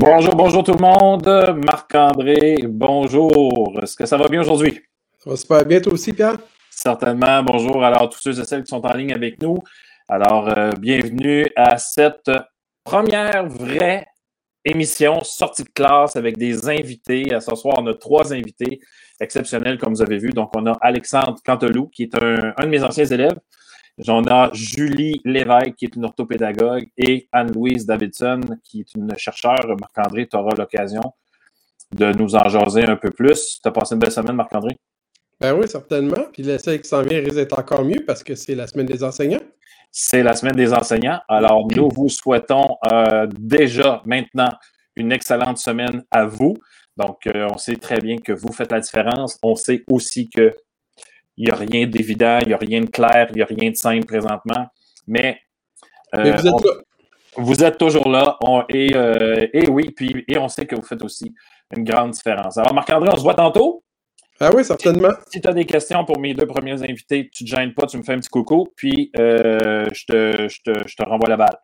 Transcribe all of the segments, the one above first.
Bonjour, bonjour tout le monde. Marc-André, bonjour. Est-ce que ça va bien aujourd'hui? Ça va super bien, toi aussi, Pierre? Certainement. Bonjour alors tous ceux et celles qui sont en ligne avec nous. Alors, euh, bienvenue à cette première vraie émission sortie de classe avec des invités. À ce soir, on a trois invités exceptionnels, comme vous avez vu. Donc, on a Alexandre Cantelou, qui est un, un de mes anciens élèves. J'en ai Julie Lévesque, qui est une orthopédagogue, et Anne-Louise Davidson, qui est une chercheure. Marc-André, tu auras l'occasion de nous en jaser un peu plus. Tu as passé une belle semaine, Marc-André? Ben oui, certainement. Puis l'essai qui s'en vient risque d'être encore mieux parce que c'est la semaine des enseignants. C'est la semaine des enseignants. Alors, nous vous souhaitons euh, déjà maintenant une excellente semaine à vous. Donc, euh, on sait très bien que vous faites la différence. On sait aussi que il n'y a rien d'évident, il n'y a rien de clair, il n'y a rien de simple présentement. Mais, euh, Mais vous, êtes on, vous êtes toujours là. On, et, euh, et, oui, puis et on sait que vous faites aussi une grande différence. Alors, Marc-André, on se voit tantôt. Ah oui, certainement. Si, si tu as des questions pour mes deux premiers invités, tu ne te gênes pas, tu me fais un petit coucou, puis euh, je, te, je, te, je te renvoie la balle.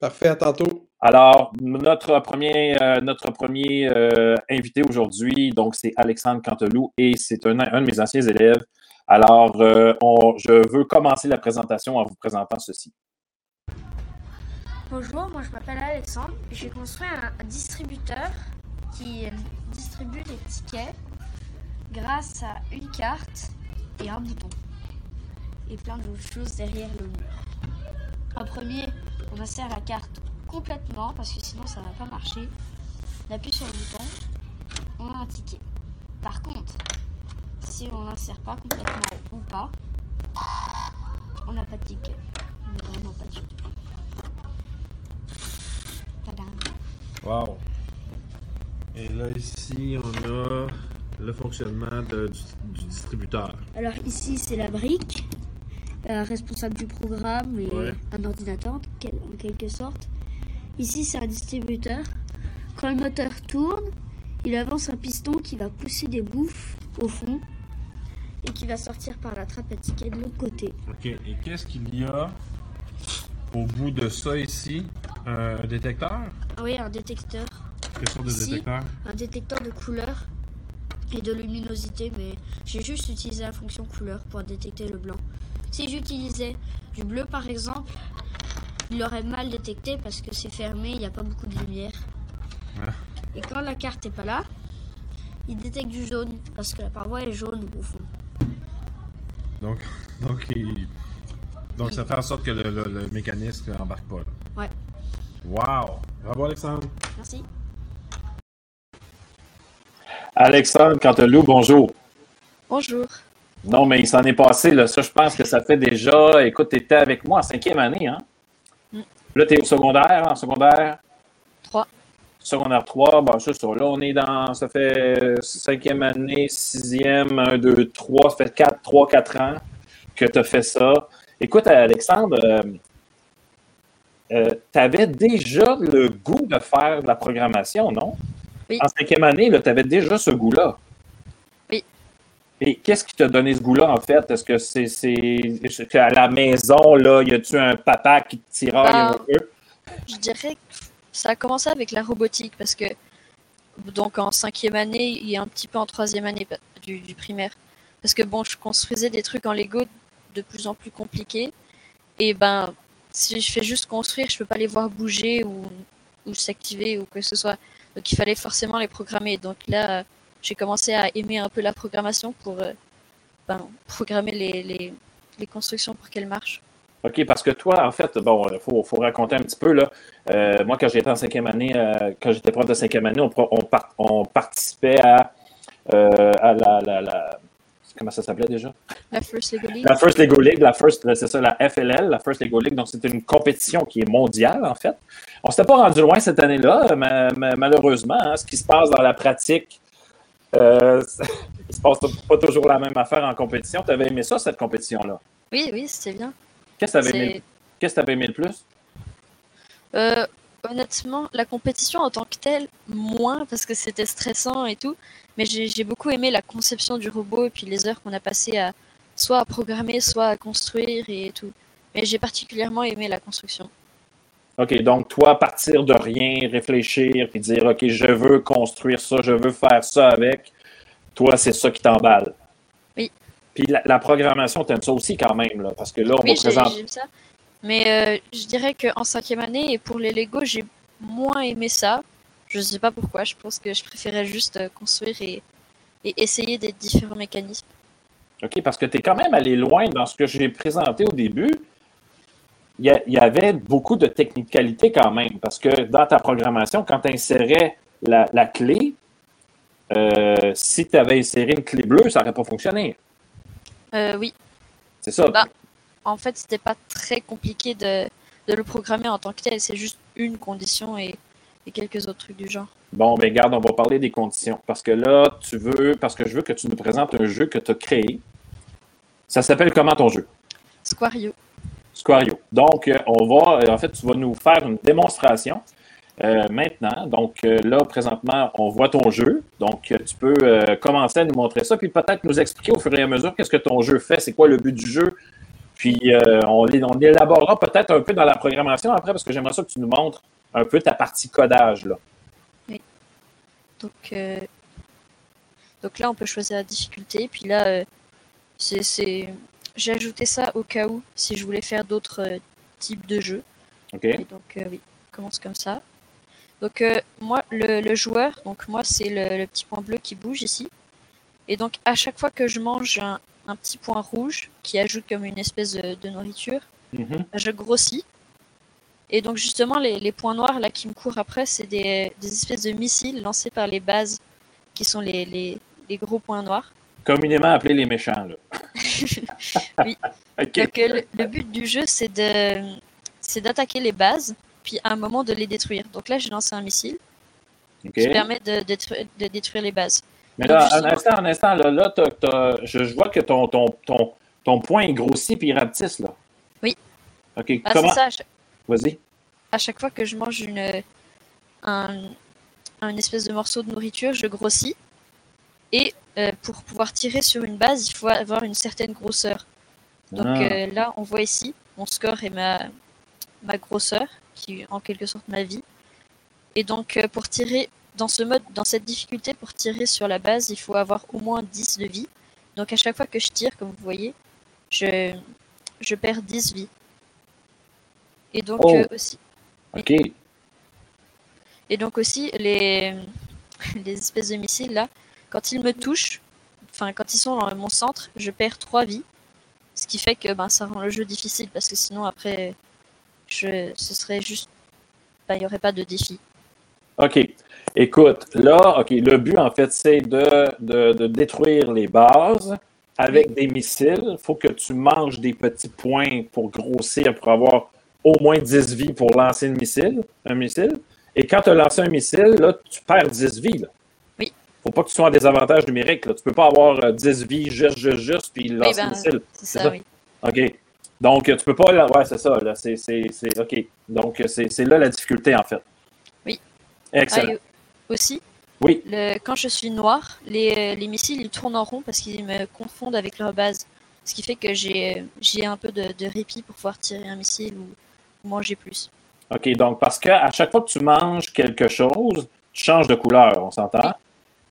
Parfait, à tantôt. Alors, notre premier, euh, notre premier euh, invité aujourd'hui, donc c'est Alexandre Cantelou et c'est un, un, de mes anciens élèves. Alors, euh, on, je veux commencer la présentation en vous présentant ceci. Bonjour, moi je m'appelle Alexandre. J'ai construit un, un, distributeur qui distribue les tickets grâce à une carte et un bouton. Et plein d'autres choses derrière le mur. En premier, on insère la carte complètement parce que sinon ça va pas marcher. On appuie sur le bouton, on a un ticket. Par contre, si on n'insère pas complètement ou pas, on n'a pas de ticket. On n'a vraiment pas de ticket. Wow! Et là, ici, on a le fonctionnement de, du, du, distributeur. Alors ici, c'est la brique, euh, responsable du programme et ouais. un ordinateur en quelque sorte. Ici, c'est un distributeur. Quand le moteur tourne, il avance un piston qui va pousser des bouffes au fond et qui va sortir par la trappe à ticket de l'autre côté. OK. Et qu'est-ce qu'il y a au bout de ça ici? Un détecteur? Oui, un détecteur. Quelle sorte de ici, détecteur? Un détecteur de couleur et de luminosité, mais j'ai juste utilisé la fonction couleur pour détecter le blanc. Si j'utilisais du bleu par exemple, il l'aurait mal détecté parce que c'est fermé, il n'y a pas beaucoup de lumière. Ouais. Et quand la carte n'est pas là, il détecte du jaune parce que la paroi est jaune au fond. Donc, donc, il... donc ça fait en sorte que le, le, le mécanisme n'embarque pas. Là. Ouais. Wow! Bravo Alexandre! Merci. Alexandre Cantelou, bonjour. Bonjour. Non, mais il s'en est passé, là. Ça, je pense que ça fait déjà. Écoute, tu étais avec moi en cinquième année, hein? Mm. Là, tu es au secondaire, en secondaire? 3. Secondaire 3, bon, c'est ça. Là, on est dans. Ça fait cinquième année, sixième, 1, 2, 3. Ça fait 4, 3, 4 ans que tu as fait ça. Écoute, Alexandre, euh, euh, tu avais déjà le goût de faire de la programmation, non? Oui. En cinquième année, tu avais déjà ce goût-là. Et qu'est-ce qui t'a donné ce goût-là, en fait? Est-ce que c'est est, qu'à la maison, là, y a-tu un papa qui te tiraille un peu? Je dirais que ça a commencé avec la robotique parce que donc en cinquième année et un petit peu en troisième année du, du primaire. Parce que bon, je construisais des trucs en Lego de plus en plus compliqués et ben si je fais juste construire, je peux pas les voir bouger ou, ou s'activer ou que ce soit. Donc il fallait forcément les programmer. Donc là, j'ai commencé à aimer un peu la programmation pour euh, ben, programmer les, les, les constructions pour qu'elles marchent. OK, parce que toi, en fait, bon, il faut, faut, raconter un petit peu, là. Euh, moi, quand j'étais en cinquième année, euh, quand j'étais prof de cinquième année, on, on, part, on participait à, euh, à la, la, la, Comment ça s'appelait déjà? La First Lego League. La First Lego League, la First, c'est ça, la FLL, la First Lego League. Donc, c'est une compétition qui est mondiale, en fait. On s'était pas rendu loin cette année-là, malheureusement. Hein, ce qui se passe dans la pratique, euh, il se passe pas toujours la même affaire en compétition. Tu avais aimé ça, cette compétition-là? Oui, oui, c'était bien. Qu'est-ce que tu avais, aimé... Qu avais aimé le plus? Euh, honnêtement, la compétition en tant que telle, moins, parce que c'était stressant et tout. Mais j'ai beaucoup aimé la conception du robot et puis les heures qu'on a passées à soit à programmer, soit à construire et tout. Mais j'ai particulièrement aimé la construction. OK, donc toi, partir de rien, réfléchir, puis dire, OK, je veux construire ça, je veux faire ça avec, toi, c'est ça qui t'emballe. Oui. Puis la, la programmation, t'aimes ça aussi quand même, là, parce que là, on Oui, présenter... j'aime ça. Mais euh, je dirais qu'en cinquième année, et pour les Lego, j'ai moins aimé ça. Je sais pas pourquoi, je pense que je préférais juste euh, construire et, et essayer des différents mécanismes. OK, parce que tu es quand même allé loin dans ce que j'ai présenté au début. Il y, a- y avait beaucoup de technicalité quand même, parce que dans ta programmation, quand tu insérais la, la clé, euh, si tu avais inséré une clé bleue, ça n'aurait pas fonctionné. Euh, oui, C'est ça. Bah. en fait, c'était pas très compliqué de, de le programmer en tant que tel, c'est juste une condition et, et quelques autres trucs du genre. Bon, mais garde, on va parler des conditions. Parce que là, tu veux, parce que je veux que tu nous présentes un jeu que tu as créé. Ça s'appelle comment ton jeu? Squario. Squario. Donc, euh, on va, euh, en fait, tu vas nous faire une démonstration euh, maintenant. Donc, là, présentement, on voit ton jeu. Donc, tu peux commencer à nous montrer ça, puis peut-être nous expliquer au fur et à mesure qu'est-ce que ton jeu fait, c'est quoi le but du jeu. Puis, on, élaborera peut-être un peu dans la programmation après, parce que j'aimerais ça que tu nous montres un peu ta partie codage. Là. Donc, euh, donc là, on peut choisir la difficulté. Puis là, c'est... j'ai ajouté ça au cas où si je voulais faire d'autres euh, types de jeux. Et donc, euh, oui, on commence comme ça. Donc, euh, moi, le, le joueur, donc moi, c'est le, le petit point bleu qui bouge ici. Et donc, à chaque fois que je mange un, un petit point rouge qui ajoute comme une espèce de, de nourriture, Mhm. je grossis. Et donc, justement, les, les points noirs là qui me courent après, c'est des, des espèces de missiles lancés par les bases qui sont les, les, les gros points noirs. Communément appelé les méchants. Là. Oui. Donc, le, le but du jeu, c'est de, c'est d'attaquer les bases, puis à un moment de les détruire. Donc là, j'ai lancé un missile OK. qui permet de, détruire- de détruire les bases. Mais Donc, là, un justement- instant, un instant, là, là je, je vois que ton, ton, ton, ton point est grossi puis il rapetisse, là. Oui. OK, Ah, comment? c'est ça. à chaque- Vas-y. À chaque fois que je mange une, un, un espèce de morceau de nourriture, je grossis. Et euh, pour pouvoir tirer sur une base, il faut avoir une certaine grosseur. Donc Ah. euh, là, on voit ici mon score et ma, ma grosseur, qui est en quelque sorte ma vie. Et donc euh, pour tirer dans ce mode, dans cette difficulté, pour tirer sur la base, il faut avoir au moins 10 de vie. Donc à chaque fois que je tire, comme vous voyez, je, je perds 10 vies. Et donc Oh. aussi, OK. et donc aussi les, les espèces de missiles là, quand ils me touchent, enfin quand ils sont dans mon centre, je perds 3 vies. Ce qui fait que ben, ça rend le jeu difficile parce que sinon après, je, ce serait juste. ben, Il n'y aurait pas de défi. OK. Écoute, là, OK, le but, en fait, c'est de, de, de détruire les bases avec des missiles. Il faut que tu manges des petits points pour grossir, pour avoir au moins 10 vies pour lancer un missile. Un missile. Et quand tu as lancé un missile, là, tu perds 10 vies. Là. Faut pas que tu sois en désavantage numérique. Là. Tu peux pas avoir euh, 10 vies juste, juste, juste, puis lancer ben, un missile. C'est ça, ça. oui. OK. Donc, tu peux pas. là- Ouais, c'est ça. Là. C'est, c'est, c'est- OK. Donc, c'est, c'est là la difficulté, en fait. Oui. Excellent. Ah, aussi, Oui. le, quand je suis noir, les, les missiles ils tournent en rond parce qu'ils me confondent avec leur base. Ce qui fait que j'ai j'ai un peu de, de répit pour pouvoir tirer un missile ou, manger plus. OK, donc parce que à chaque fois que tu manges quelque chose, tu changes de couleur, on s'entend?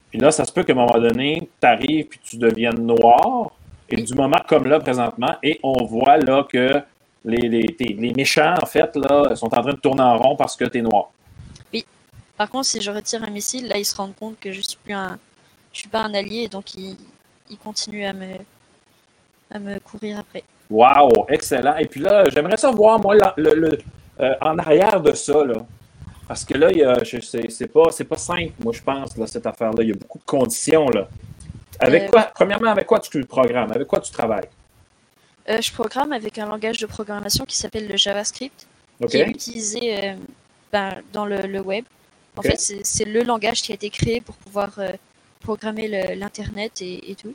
Puis là, ça se peut qu'à un moment donné, tu arrives puis tu deviennes noir. Et Oui. du moment comme là, présentement, et on voit là que les, les, les méchants, en fait, là, sont en train de tourner en rond parce que tu es noir. Par contre, si je retire un missile, là, ils se rendent compte que je suis plus un, je suis pas un allié, et donc ils, ils continuent à me, à me courir après. Wow, excellent. Et puis là, j'aimerais ça voir, moi, le, le- euh, en arrière de ça, là. Parce que là, il y a, je- c'est, pas, c'est pas simple, moi, je pense, là, cette affaire-là. Il y a beaucoup de conditions, là. Avec Euh, quoi, premièrement, avec quoi tu programmes? Avec quoi tu travailles? Euh, je programme avec un langage de programmation qui s'appelle le JavaScript, OK? qui est utilisé euh, ben, dans le, le web. En fait, c'est le langage qui a été créé pour pouvoir programmer l'Internet et, et tout.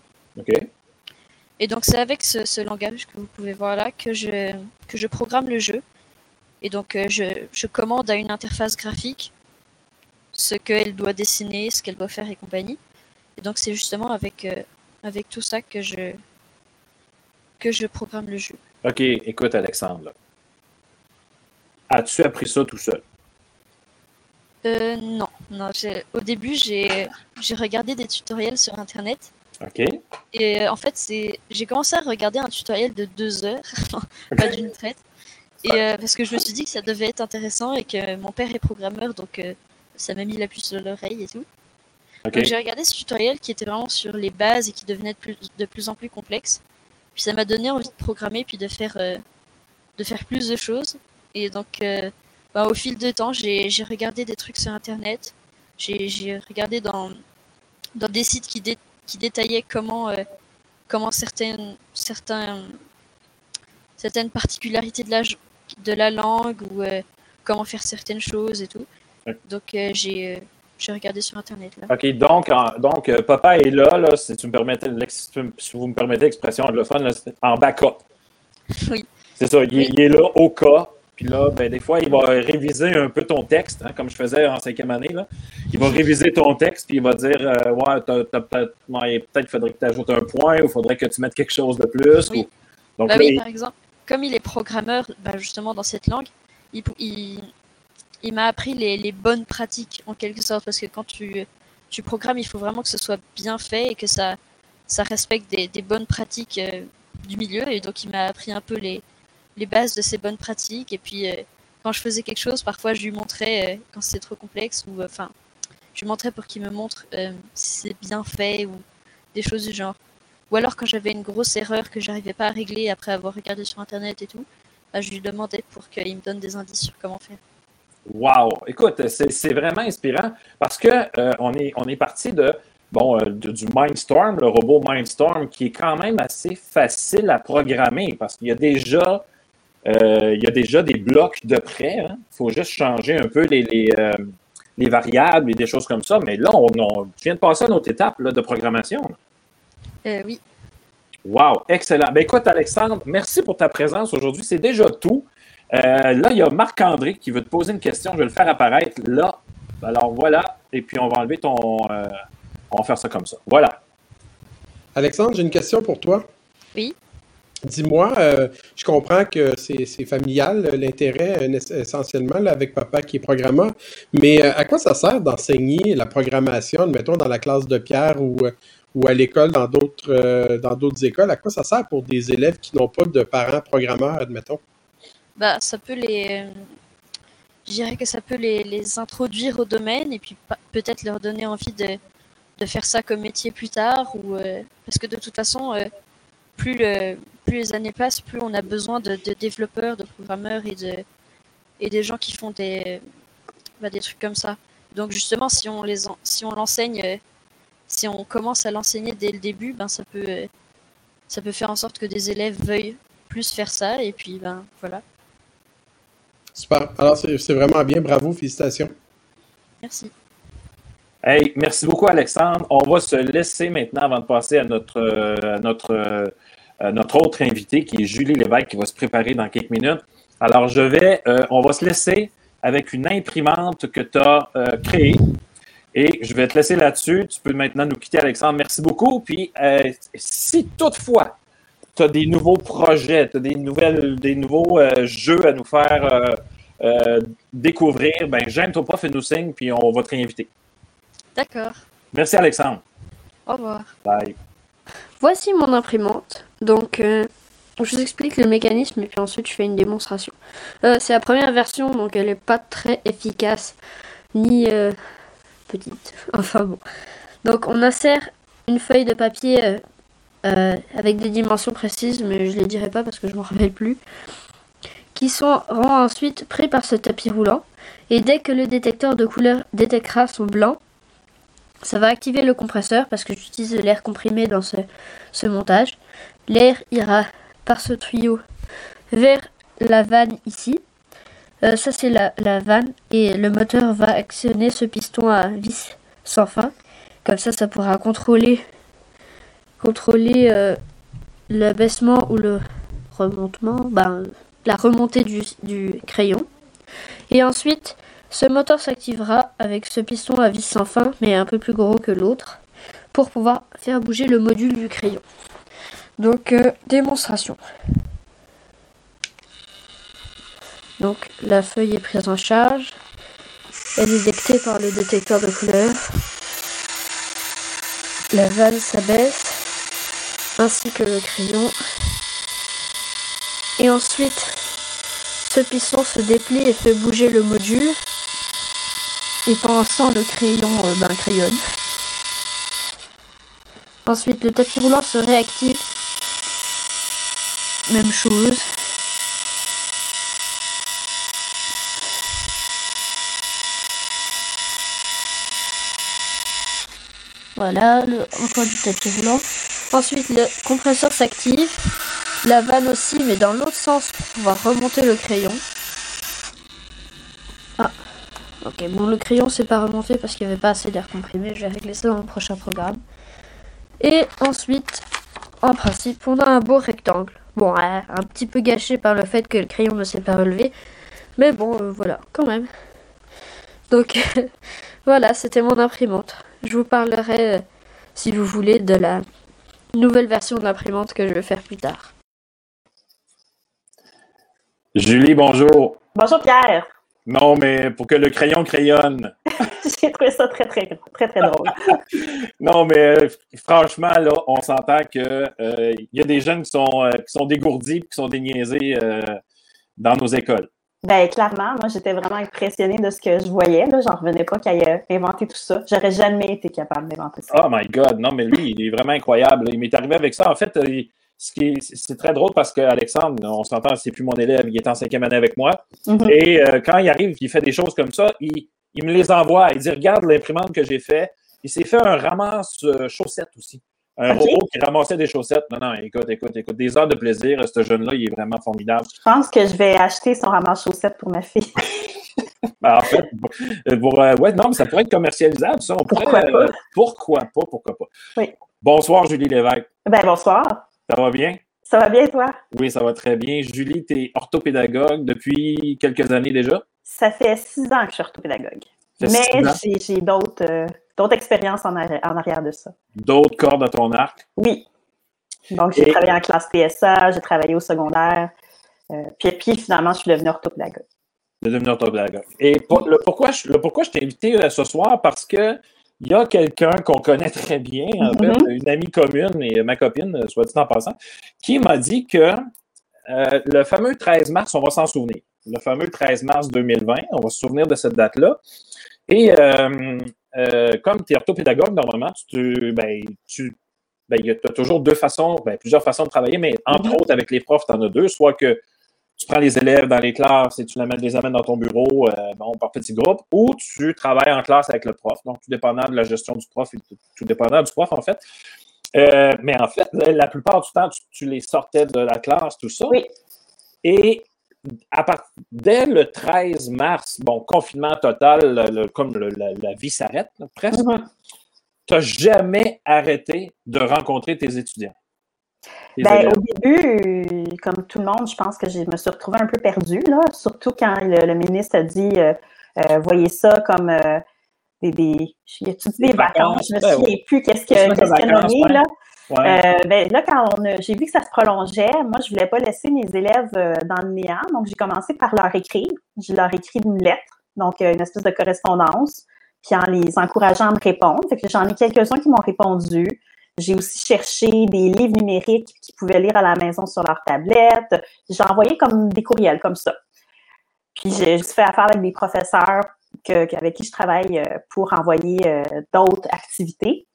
Et donc c'est avec ce, ce langage que vous pouvez voir là que je, que je programme le jeu. Et donc euh, je, je commande à une interface graphique ce qu'elle doit dessiner, ce qu'elle doit faire et compagnie. Et donc c'est justement avec, euh, avec tout ça que je, que je programme le jeu. OK, écoute, Alexandre. as-tu appris ça tout seul? Euh, non, non. Au début, j'ai j'ai regardé des tutoriels sur Internet. OK. Et euh, en fait, c'est j'ai commencé à regarder un tutoriel de deux heures, pas d'une traite. Et euh, parce que je me suis dit que ça devait être intéressant et que mon père est programmeur, donc euh, ça m'a mis la puce à l'oreille et tout. Donc j'ai regardé ce tutoriel qui était vraiment sur les bases et qui devenait de plus, de plus en plus complexe. Puis ça m'a donné envie de programmer puis de faire, euh, de faire plus de choses. Et donc bah, au fil du temps, j'ai regardé des trucs sur Internet. J'ai regardé dans, dans des sites qui, dé- qui détaillaient comment, comment certaines, certains, certaines particularités de la, de la langue ou euh, comment faire certaines choses et tout. Donc euh, j'ai euh, j'ai regardé sur Internet là. OK, donc, en- donc euh, papa est là, là si, tu me permettez, si vous me permettez l'expression anglophone, là, en backup. Oui. C'est ça, il, Oui. il est là au cas. Puis là, ben, des fois, il va réviser un peu ton texte, hein, comme je faisais en cinquième année. Là. Il va réviser ton texte, puis il va dire euh, Ouais, peut-être, ouais, peut-être faudrait que tu ajoutes un point, ou il faudrait que tu mettes quelque chose de plus. Oui. ou- Donc, là, oui, il- par exemple, comme il est programmeur bah, justement dans cette langue, il, m'a appris les, bonnes pratiques en quelque sorte parce que quand tu, programmes, il faut vraiment que ce soit bien fait et que ça, respecte des, bonnes pratiques euh, du milieu et donc il m'a appris un peu les, bases de ces bonnes pratiques et puis euh, quand je faisais quelque chose, parfois je lui montrais euh, quand c'était trop complexe ou enfin je lui montrais pour qu'il me montre si c'est bien fait ou des choses du genre. Ou alors quand j'avais une grosse erreur que j'arrivais pas à régler après avoir regardé sur internet et tout, bah, je lui demandais pour qu'il me donne des indices sur comment faire. Wow! Écoute, c'est vraiment inspirant parce que euh, on est, on est parti de, bon, euh, du Mindstorm, le robot Mindstorm, qui est quand même assez facile à programmer parce qu'il y a déjà, euh, y a déjà des blocs de près. Il faut juste changer un peu les, les, euh, les variables et des choses comme ça. Mais là, on, on vient de passer à notre étape là, de programmation. Euh, oui, Wow, excellent. Ben écoute, Alexandre, merci pour ta présence aujourd'hui. C'est déjà tout. Euh, là, il y a Marc-André qui veut te poser une question. Je vais le faire apparaître là. Alors voilà. Et puis on va enlever ton. euh, on va faire ça comme ça. Voilà. Alexandre, j'ai une question pour toi. Oui. Dis-moi, euh, je comprends que c'est familial, l'intérêt essentiellement là, avec papa qui est programmeur, mais euh, à quoi ça sert d'enseigner la programmation, mettons dans la classe de Pierre ou, euh, ou à l'école dans d'autres euh, dans d'autres écoles? À quoi ça sert pour des élèves qui n'ont pas de parents programmeurs, admettons? bah ça peut les. Je dirais que ça peut les, les introduire au domaine et puis peut-être leur donner envie de, de faire ça comme métier plus tard ou euh, parce que de toute façon euh, plus le plus les années passent plus on a besoin de, développeurs de programmeurs et de et des gens qui font des bah, des trucs comme ça donc justement si on les si on l'enseigne si on commence à l'enseigner dès le début ben ça peut euh, ça peut faire en sorte que des élèves veuillent plus faire ça et puis ben voilà Super. Alors, c'est vraiment bien. Bravo, félicitations. merci Hey, merci beaucoup, Alexandre. On va se laisser maintenant avant de passer à notre, euh, à notre, euh, à notre autre invité qui est Julie Lévesque qui va se préparer dans quelques minutes. Alors, je vais, euh, on va se laisser avec une imprimante que tu as euh, créée. Et je vais te laisser là-dessus. Tu peux maintenant nous quitter, Alexandre. Merci beaucoup. Puis, euh, si toutefois tu as des nouveaux projets, tu as des, nouvelles, des nouveaux euh, jeux à nous faire euh, euh, découvrir, ben, gêne-toi pas, fais-nous signe, puis on va te réinviter. d'accord Merci, Alexandre. au revoir Bye. Voici mon imprimante. Donc, euh, je vous explique le mécanisme et puis ensuite je fais une démonstration. Euh, c'est la première version, donc elle n'est pas très efficace ni euh, Enfin bon. Donc, on insère une feuille de papier euh, euh, avec des dimensions précises, mais je ne les dirai pas parce que je m'en rappelle plus, qui seront ensuite pris par ce tapis roulant. Et dès que le détecteur de couleur détectera son blanc, ça va activer le compresseur parce que j'utilise l'air comprimé dans ce montage. L'air ira par ce tuyau vers la vanne ici. Euh, ça c'est la, vanne et le moteur va actionner ce piston à vis sans fin. Comme ça, ça pourra contrôler, contrôler euh, l'abaissement ou le remontement, ben, la remontée du, du crayon. Et ensuite, ce moteur s'activera avec ce piston à vis sans fin, mais un peu plus gros que l'autre, pour pouvoir faire bouger le module du crayon. Donc, euh, démonstration. Donc la feuille est prise en charge. Elle est détectée par le détecteur de couleurs. La vanne s'abaisse, ainsi que le crayon. Et ensuite, ce piston se déplie et fait bouger le module. Et pendant le crayon euh, ben, crayonne. Ensuite, le tapis roulant se réactive. Même chose. Voilà, le emploi du tapis roulant. Ensuite, le compresseur s'active. La vanne aussi, mais dans l'autre sens pour pouvoir remonter le crayon. Ah, ok, bon, le crayon c'est pas remonté parce qu'il n'y avait pas assez d'air comprimé. Je vais régler ça dans le prochain programme. Et ensuite, en principe, on a un beau rectangle. Bon, un petit peu gâché par le fait que le crayon ne s'est pas relevé. Mais bon, euh, voilà, quand même. Donc, voilà, c'était mon imprimante. Je vous parlerai, euh, si vous voulez, de la nouvelle version de l'imprimante que je vais faire plus tard. Julie, bonjour. Bonjour Pierre. Non, mais pour que le crayon crayonne. J'ai trouvé ça très, très, très, très drôle. non, mais euh, franchement, là, on s'entend qu'il euh, y a des jeunes qui sont, euh, qui sont dégourdis et qui sont déniaisés euh, dans nos écoles. Ben clairement, moi j'étais vraiment impressionnée de ce que je voyais. Là, j'en revenais pas qu'il ait inventé tout ça. J'aurais jamais été capable d'inventer ça. Oh my God, non, mais lui, il est vraiment incroyable. Il m'est arrivé avec ça. En fait, il- ce qui est- c'est très drôle parce qu'Alexandre, on s'entend, c'est plus mon élève, il est en cinquième année avec moi. Mhm. Et euh, quand il arrive, il fait des choses comme ça, il, il me les envoie. Il dit Regarde l'imprimante que j'ai fait. Il s'est fait un ramasse euh, chaussettes aussi. Un Ok. robot qui ramassait des chaussettes. Non, non, écoute, écoute, écoute. Des heures de plaisir. Ce jeune-là, il est vraiment formidable. Je pense que je vais acheter son ramasse chaussettes pour ma fille. Ben, en fait, pour, pour, euh, ouais, non, mais ça pourrait être commercialisable, ça. On pourrait, Pourquoi pas? euh, pourquoi pas? Pourquoi pas? Oui. Bonsoir, Julie Lévesque. Ben bonsoir. Ça va bien? Ça va bien toi? Oui, ça va très bien. Julie, tu es orthopédagogue depuis quelques années déjà? Ça fait six ans que je suis orthopédagogue. Mais j'ai j'ai d'autres euh, d'autres expériences en, arri- en arrière de ça. D'autres cordes à ton arc? Oui. Donc, j'ai Et- travaillé en classe PSA, j'ai travaillé au secondaire. euh, puis, puis finalement, je suis devenue orthopédagogue. de devenir orthopédagogue. Et pour- le pourquoi je, le pourquoi je t'ai invité euh, ce soir, parce que il y a quelqu'un qu'on connaît très bien, en fait, Mhm. une amie commune et ma copine, euh, soit dit en passant, qui m'a dit que euh, le fameux 13 mars, on va s'en souvenir. Le fameux 13 mars 2020, on va se souvenir de cette date-là. Et euh, euh, comme tu es orthopédagogue, normalement, tu, ben, tu ben, as toujours deux façons, ben, plusieurs façons de travailler, mais entre Mhm. autres, avec les profs, tu en as deux. Soit que tu prends les élèves dans les classes et tu les amènes, dans ton bureau euh, bon, par petits groupes, ou tu travailles en classe avec le prof, donc tout dépendant de la gestion du prof et tout, tout dépendant du prof, en fait. Euh, mais en fait, la, la plupart du temps, tu, tu les sortais de la classe, tout ça. Oui. Et à part- dès le 13 mars, bon, confinement total, le- comme le- la, la vie s'arrête, presque, Mhm. tu n'as jamais arrêté de rencontrer tes étudiants. Tes Ben, au début, comme tout le monde, je pense que je me suis retrouvée un peu perdue, là, surtout quand le, le ministre a dit euh, euh, voyez ça comme euh, des, des, y dit Des des vacances? vacances, Je me ben souviens plus qu'est-ce que- qu'est-ce qu'il a nommé, là. Euh, ben, là, quand j'ai vu que ça se prolongeait, moi, je voulais pas laisser mes élèves euh, dans le néant, donc j'ai commencé par leur écrire. Je leur écris une lettre, donc euh, une espèce de correspondance, puis en les encourageant à me répondre. Fait que j'en ai quelques-uns qui m'ont répondu. J'ai aussi cherché des livres numériques qu'ils pouvaient lire à la maison sur leur tablette. J'ai envoyé comme des courriels comme ça. Puis j'ai fait affaire avec des professeurs avec qui je travaille pour envoyer d'autres activités.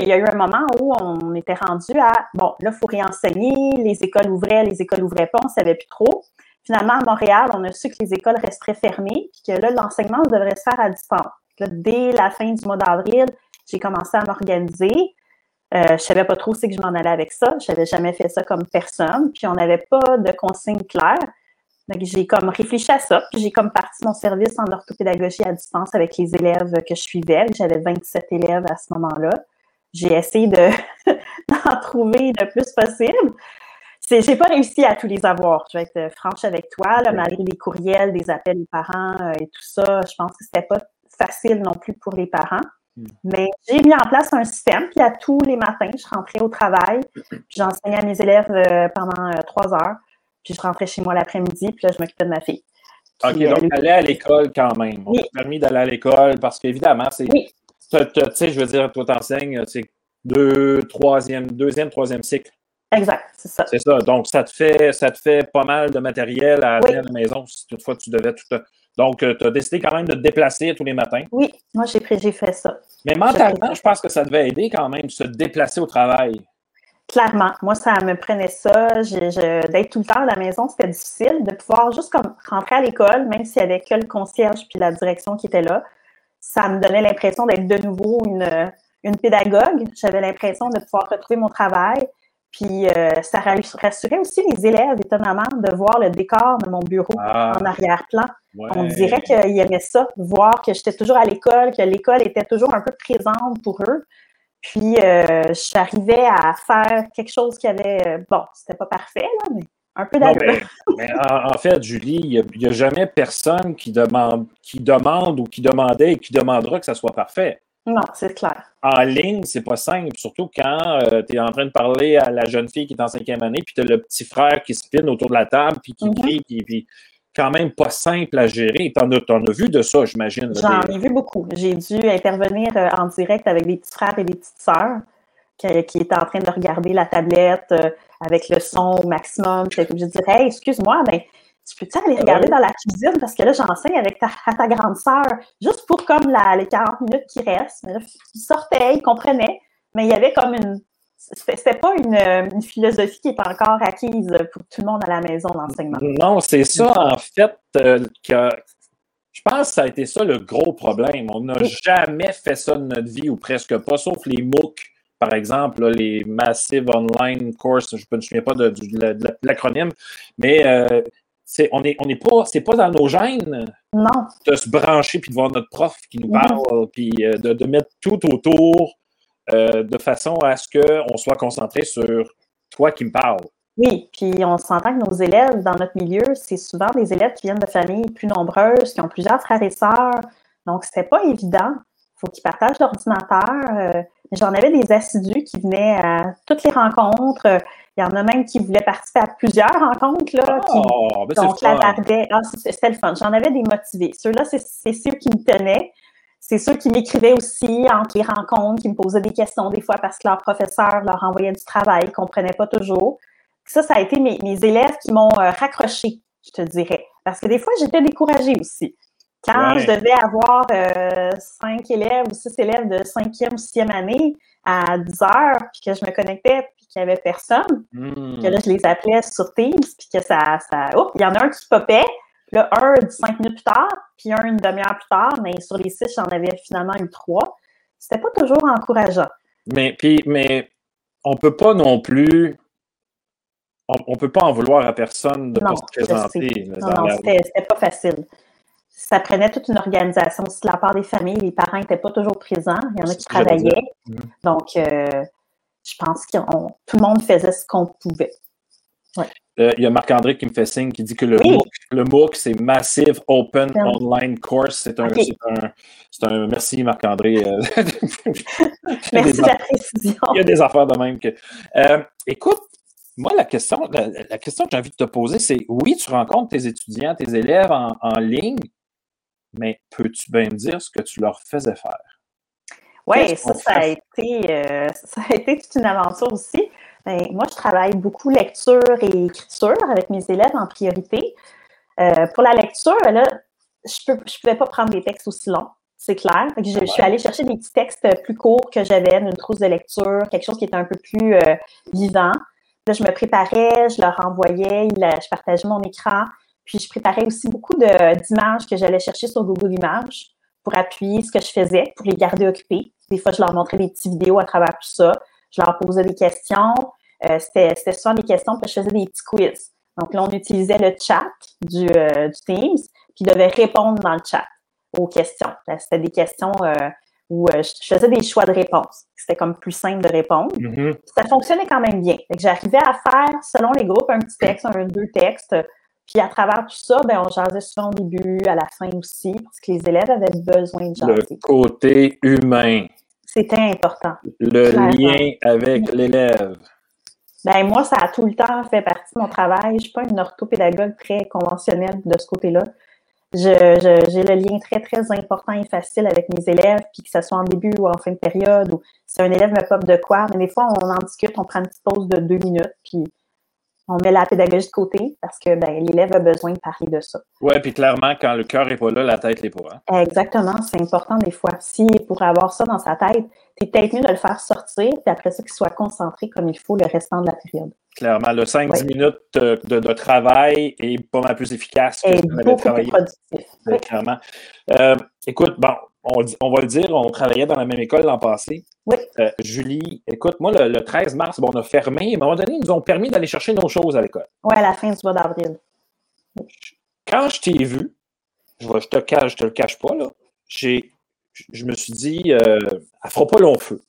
Il y a- eu un moment où on était rendu à bon, là, il faut réenseigner, les écoles ouvraient, les écoles ouvraient pas, on ne savait plus trop. Finalement, à Montréal, on a su que les écoles resteraient fermées, puis que là, l'enseignement devrait se faire à distance. Dès la fin du mois d'avril, j'ai commencé à m'organiser. Euh, je savais pas trop que je m'en allais avec ça. Je n'avais jamais fait ça comme personne. Puis on n'avait pas de consignes claires. Donc, j'ai comme réfléchi à ça. Puis j'ai comme parti mon service en orthopédagogie à distance avec les élèves que je suivais. J'avais 27 élèves à ce moment-là. J'ai essayé de d'en trouver le plus possible. C'est, j'ai pas réussi à tous les avoir. Je vais être euh, franche avec toi, là, malgré les courriels, des appels des parents euh, et tout ça. Je pense que c'était pas facile non plus pour les parents. Mm. Mais j'ai mis en place un système, puis à tous les matins, je rentrais au travail, puis j'enseignais à mes élèves euh, pendant trois heures, puis je rentrais chez moi l'après-midi, puis là, je m'occupais de ma fille. OK, Puis, donc euh, aller à l'école quand même. On Oui. t'a permis d'aller à l'école parce qu'évidemment, c'est. Oui. Tu sais, je veux dire, toi, t'enseignes, c'est deux, troisième, deuxième, troisième cycle. Exact, c'est ça. C'est ça. Donc, ça te fait, ça te fait pas mal de matériel à Oui. amener à la maison si toutefois tu devais tout. Donc, tu as décidé quand même de te déplacer tous les matins. Oui, moi, j'ai pris- j'ai fait ça. Mais mentalement, je pense que ça devait aider quand même, se déplacer au travail. Clairement, moi, ça me prenait ça. Je- je- D'être tout le temps à la maison, c'était difficile. De pouvoir juste comme rentrer à l'école, même s'il y avait que le concierge puis la direction qui était là, ça me donnait l'impression d'être de nouveau une, une pédagogue. J'avais l'impression de pouvoir retrouver mon travail. Puis euh, ça ra- rassurait aussi les élèves, étonnamment, de voir le décor de mon bureau Ah, en arrière-plan. ouais. On dirait qu'ils aimaient ça, voir que j'étais toujours à l'école, que l'école était toujours un peu présente pour eux. Puis, euh, j'arrivais à faire quelque chose qui avait, euh, bon, c'était pas parfait, là, mais un peu Non, mais, mais en, en fait, Julie, il n'y a, jamais personne qui demande, qui demande ou qui demandait et qui demandera que ça soit parfait. Non, c'est clair. En ligne, c'est pas simple, surtout quand tu es en train de parler à la jeune fille qui est en cinquième année, puis tu as le petit frère qui spinne autour de la table, puis qui Mhm. crie, puis, puis quand même pas simple à gérer. Tu en, as- t'en as vu de ça, j'imagine. J'en ai vu beaucoup. J'ai dû intervenir euh, en direct avec des petits frères et des petites sœurs qui, qui étaient en train de regarder la tablette euh, avec le son au maximum. Puis je disais, hey, excuse-moi, mais tu peux-tu aller regarder dans la cuisine? Parce que là, j'enseigne avec ta, à ta grande sœur, juste pour comme la, les 40 minutes qui restent. Mais là, ils sortaient, ils comprenaient, mais il y avait comme une. C'était pas une, une philosophie qui est encore acquise pour tout le monde à la maison, l'enseignement. Non, c'est ça, en fait, euh, que je pense que ça a été ça le gros problème. On n'a jamais fait ça de notre vie, ou presque pas, sauf les MOOC, par exemple, là, les Massive Online Course, je ne me souviens pas de, du- de- de l'acronyme, mais euh, on n'est on est pas, c'est pas dans nos gènes Non, de se brancher puis de voir notre prof qui nous Mhm. parle, puis euh, de, de mettre tout autour euh, de façon à ce qu'on soit concentré sur toi qui me parles. Oui, puis on s'entend que nos élèves dans notre milieu, c'est souvent des élèves qui viennent de familles plus nombreuses, qui ont plusieurs frères et sœurs. Donc, c'était pas évident. Il faut qu'ils partagent l'ordinateur. Euh, J'en avais des assidus qui venaient à toutes les rencontres. Il y en a même qui voulaient participer à plusieurs rencontres, là, qui Oh, ben c'est donc, l'attardaient. Ah, c'est- c'était le fun. J'en avais des motivés. Ceux-là, c'est c'est ceux qui me tenaient. C'est ceux qui m'écrivaient aussi entre les rencontres, qui me posaient des questions des fois parce que leur professeur leur envoyait du travail, ne comprenaient pas toujours. Ça, ça a été mes, mes élèves qui m'ont euh, raccroché, je te dirais. Parce que des fois, j'étais découragée aussi. Quand Ouais. je devais avoir euh, cinq élèves ou six élèves de cinquième ou sixième année à 10 heures, puis que je me connectais, puis qu'il n'y avait personne, Hmm. que là, je les appelais sur Teams, puis que ça, ça oups, il y en a un qui popait, là, un cinq minutes plus tard, puis un une demi-heure plus tard, mais sur les six, j'en avais finalement eu trois. C'était pas toujours encourageant. Mais, puis, mais on peut pas non plus. On, peut pas en vouloir à personne de ne pas se présenter. Non, non, la- c'était c'était pas facile. Ça prenait toute une organisation de la part des familles. Les parents n'étaient pas toujours présents. Il y en a qui travaillaient. Mhm. Donc, euh, je pense que tout le monde faisait ce qu'on pouvait. Euh, Il y a Marc-André qui me fait signe qui dit que le Oui. MOOC, le MOOC, c'est Massive Open. Online Course. C'est un, un, Merci Marc-André. euh, Merci de la précision. il y a des affaires de même que. Euh, écoute, moi, la question, la, la question que j'ai envie de te poser, c'est oui, tu rencontres tes étudiants, tes élèves en, en ligne, mais peux-tu bien me dire ce que tu leur faisais faire? Oui, ça, ça a, été, euh, ça a été toute une aventure aussi. Ben, moi, je travaille beaucoup lecture et écriture avec mes élèves en priorité. Euh, pour la lecture, là, je ne je pouvais pas prendre des textes aussi longs, c'est clair. Que je, je suis allée chercher des petits textes plus courts que j'avais, une trousse de lecture, quelque chose qui était un peu plus euh, vivant. Là, je me préparais, je leur envoyais, je partageais mon écran. Puis, je préparais aussi beaucoup d'images que j'allais chercher sur Google Images pour appuyer ce que je faisais, pour les garder occupés. Des fois, je leur montrais des petites vidéos à travers tout ça. Je leur posais des questions. Euh, C'était c'était souvent des questions, puis je faisais des petits quiz. Donc là, on utilisait le chat du, euh, du Teams, puis ils devaient répondre dans le chat aux questions. Là, C'était des questions euh, où je faisais des choix de réponse. C'était comme plus simple de répondre. Ça fonctionnait quand même bien. J'arrivais à faire, selon les groupes, un petit texte, un, deux textes. Puis à travers tout ça, ben, on jasait souvent au début, à la fin aussi, parce que les élèves avaient besoin de Le jaser. côté humain, C'était important. le Clairement. lien avec l'élève. Ben, moi, ça a tout le temps fait partie de mon travail. Je ne suis pas une orthopédagogue très conventionnelle de ce côté-là. j'ai le lien très, très important et facile avec mes élèves, puis que ce soit en début ou en fin de période, ou si un élève me pop de quoi, mais des fois, on en discute, on prend une petite pause de deux minutes, puis on met la pédagogie de côté parce que ben, l'élève a besoin de parler de ça. Ouais, puis clairement, quand le cœur n'est pas là, la tête n'est pas. Hein? Exactement, c'est important des fois. Si pour avoir ça dans sa tête, c'est peut-être mieux de le faire sortir, puis après ça, qu'il soit concentré comme il faut le restant de la période. Clairement, le 5-10 Ouais. minutes de, de- de travail est pas mal plus efficace que Et si on avait travaillé. productif. Oui. clairement. Euh, écoute, bon, on, va le dire, on travaillait dans la même école l'an passé. Oui. Euh, Julie, écoute, moi, le, le 13 mars, bon, on a fermé. À un moment donné, ils nous ont permis d'aller chercher nos choses à l'école. Ouais, à la fin du mois d'avril. Quand je t'ai vu, je, je te cache, je te le cache pas, là, j'ai, je me suis dit, euh, elle fera pas long feu.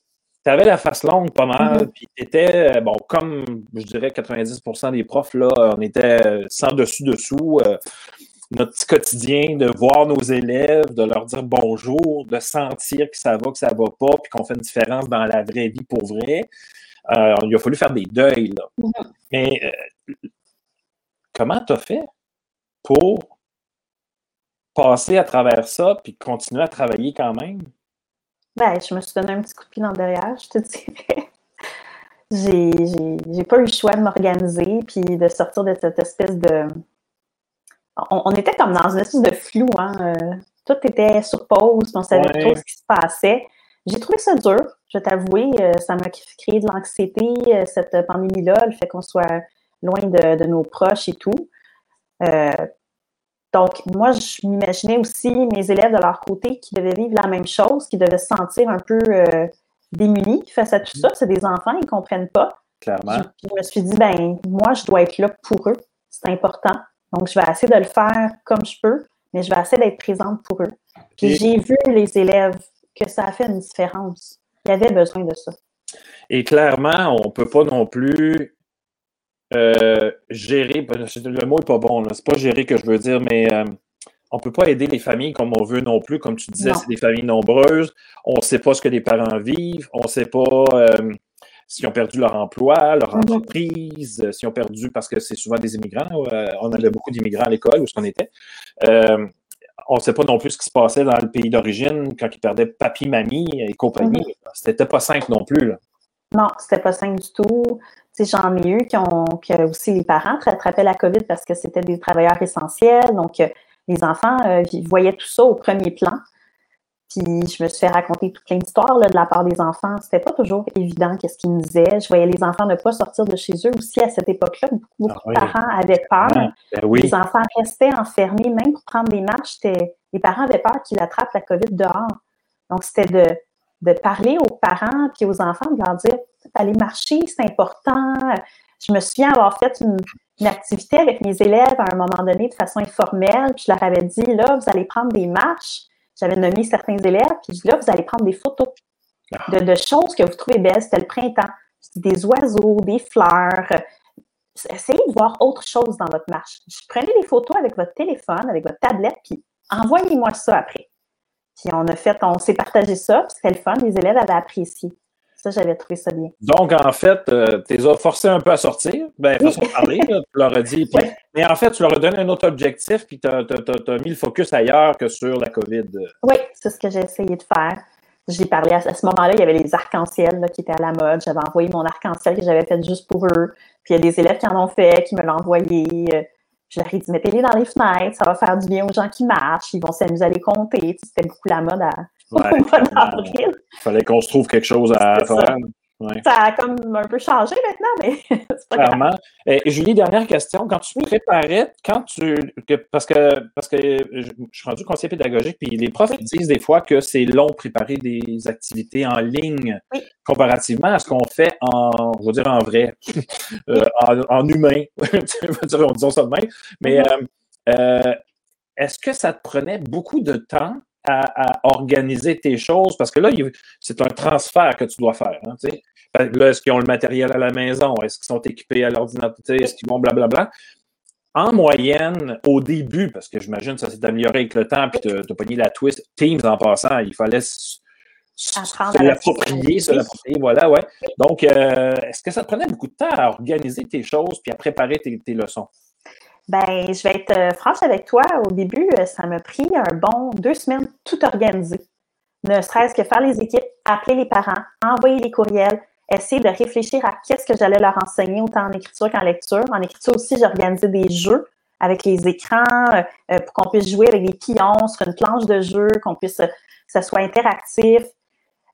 Tu avais la face longue pas mal, Mhm. puis tu étais, bon, comme je dirais 90% des profs, là, on était sans dessus-dessous. euh, notre petit quotidien, de voir nos élèves, de leur dire bonjour, de sentir que ça va, que ça va pas, puis qu'on fait une différence dans la vraie vie pour vrai. Euh, il a fallu faire des deuils, là. Mhm. Mais euh, comment tu as fait? Pour passer à travers ça, puis continuer à travailler quand même? Ben, je me suis donné un petit coup de pied dans le derrière, je te dirais. J'ai, pas eu le choix de m'organiser puis de sortir de cette espèce de. On, on était comme dans une espèce de flou, hein. euh, tout était sur pause, on savait Ouais. pas trop ce qui se passait. J'ai trouvé ça dur, je vais t'avouer. euh, ça m'a créé de l'anxiété, euh, cette pandémie-là, le fait qu'on soit loin de, de nos proches et tout. Euh, donc, moi, je m'imaginais aussi mes élèves de leur côté qui devaient vivre la même chose, qui devaient se sentir un peu euh, démunis face à tout ça. C'est des enfants, ils ne comprennent pas. Clairement. Je, je me suis dit, ben, moi, je dois être là pour eux. C'est important. Donc, je vais essayer de le faire comme je peux, mais je vais essayer d'être présente pour eux. Puis Et- j'ai vu les élèves que ça a fait une différence. Ils avaient besoin de ça. Et clairement, on ne peut pas non plus euh, gérer, le mot n'est pas bon, c'est pas gérer que je veux dire, mais euh, on ne peut pas aider les familles comme on veut non plus. Comme tu disais, c'est des familles nombreuses. On ne sait pas ce que les parents vivent. On ne sait pas euh, s'ils ont perdu leur emploi, leur Mhm. entreprise, s'ils ont perdu parce que c'est souvent des immigrants. on avait beaucoup d'immigrants à l'école où ce qu'on était. On ne sait pas non plus ce qui se passait dans le pays d'origine quand ils perdaient papy, mamie et compagnie. C'était pas simple non plus. Là. Non, c'était pas simple du tout. J'en ai eu qui ont, que aussi les parents attrapaient la COVID parce que c'était des travailleurs essentiels. Donc, euh, les enfants euh, voyaient tout ça au premier plan. Puis, je me suis fait raconter toute plein d'histoires de la part des enfants. C'était pas toujours évident qu'est-ce qu'ils me disaient. Je voyais les enfants ne pas sortir de chez eux aussi à cette époque-là. Beaucoup, beaucoup Ah oui. de parents avaient peur. Ah, ben oui. Les enfants restaient enfermés, même pour prendre des marches. Les parents avaient peur qu'ils attrapent la COVID dehors. Donc, c'était de, de parler aux parents puis aux enfants, de leur dire aller marcher, c'est important. Je me souviens avoir fait une, une activité avec mes élèves à un moment donné de façon informelle, puis je leur avais dit là, vous allez prendre des marches. J'avais nommé certains élèves, puis je dis là, vous allez prendre des photos de, de choses que vous trouvez belles. C'était le printemps. Des oiseaux, des fleurs. Essayez de voir autre chose dans votre marche. Prenez des photos avec votre téléphone, avec votre tablette, puis envoyez-moi ça après. Puis on a fait, on s'est partagé ça, puis c'était le fun. Les élèves avaient apprécié. Ça, j'avais trouvé ça bien. Donc, en fait, euh, tu les as forcés un peu à sortir, ben, façon de parler, là, tu leur as dit. puis- Ouais. Mais en fait, tu leur as donné un autre objectif, puis tu as, mis le focus ailleurs que sur la COVID. Oui, c'est ce que j'ai essayé de faire. J'ai parlé à, à ce moment-là, il y avait les arcs-en-ciel qui étaient à la mode. J'avais envoyé mon arc-en-ciel que j'avais fait juste pour eux. Puis il y a des élèves qui en ont fait, qui me l'ont envoyé. Je leur ai dit, mettez-les dans les fenêtres, ça va faire du bien aux gens qui marchent, ils vont s'amuser à les compter. C'était beaucoup la mode à, Ouais, au mois d'avril. Il fallait qu'on se trouve quelque chose à faire. Ouais. Ça a comme un peu changé maintenant, mais c'est pas grave. Clairement. Et, et Julie, dernière question. Quand tu préparais, quand tu. que- parce que parce que je, je suis rendu conseiller pédagogique, puis les profs disent des fois que c'est long préparer des activités en ligne Oui. comparativement à ce qu'on fait en, je veux dire en vrai, euh, en, en humain. Dit ça de même. Mais Mm-hmm. euh, euh, est-ce que ça te prenait beaucoup de temps à, à organiser tes choses? Parce que là, c'est un transfert que tu dois faire. Hein, Là, est-ce qu'ils ont le matériel à la maison? Est-ce qu'ils sont équipés à l'ordinateur? Est-ce qu'ils vont blablabla? En moyenne, au début, parce que j'imagine que ça s'est amélioré avec le temps, puis tu as pogné la twist, Teams en passant, il fallait se l'approprier, se l'approprier, voilà, ouais. Donc, euh, est-ce que ça te prenait beaucoup de temps à organiser tes choses puis à préparer tes, tes leçons? Ben, je vais être euh, franche avec toi. Au début, euh, ça m'a pris un bon deux semaines tout organisé. Ne serait-ce que faire les équipes, appeler les parents, envoyer les courriels, essayer de réfléchir à qu'est-ce que j'allais leur enseigner, autant en écriture qu'en lecture. En écriture aussi, j'ai organisé des jeux avec les écrans euh, pour qu'on puisse jouer avec des pions sur une planche de jeu, qu'on puisse que ça soit interactif.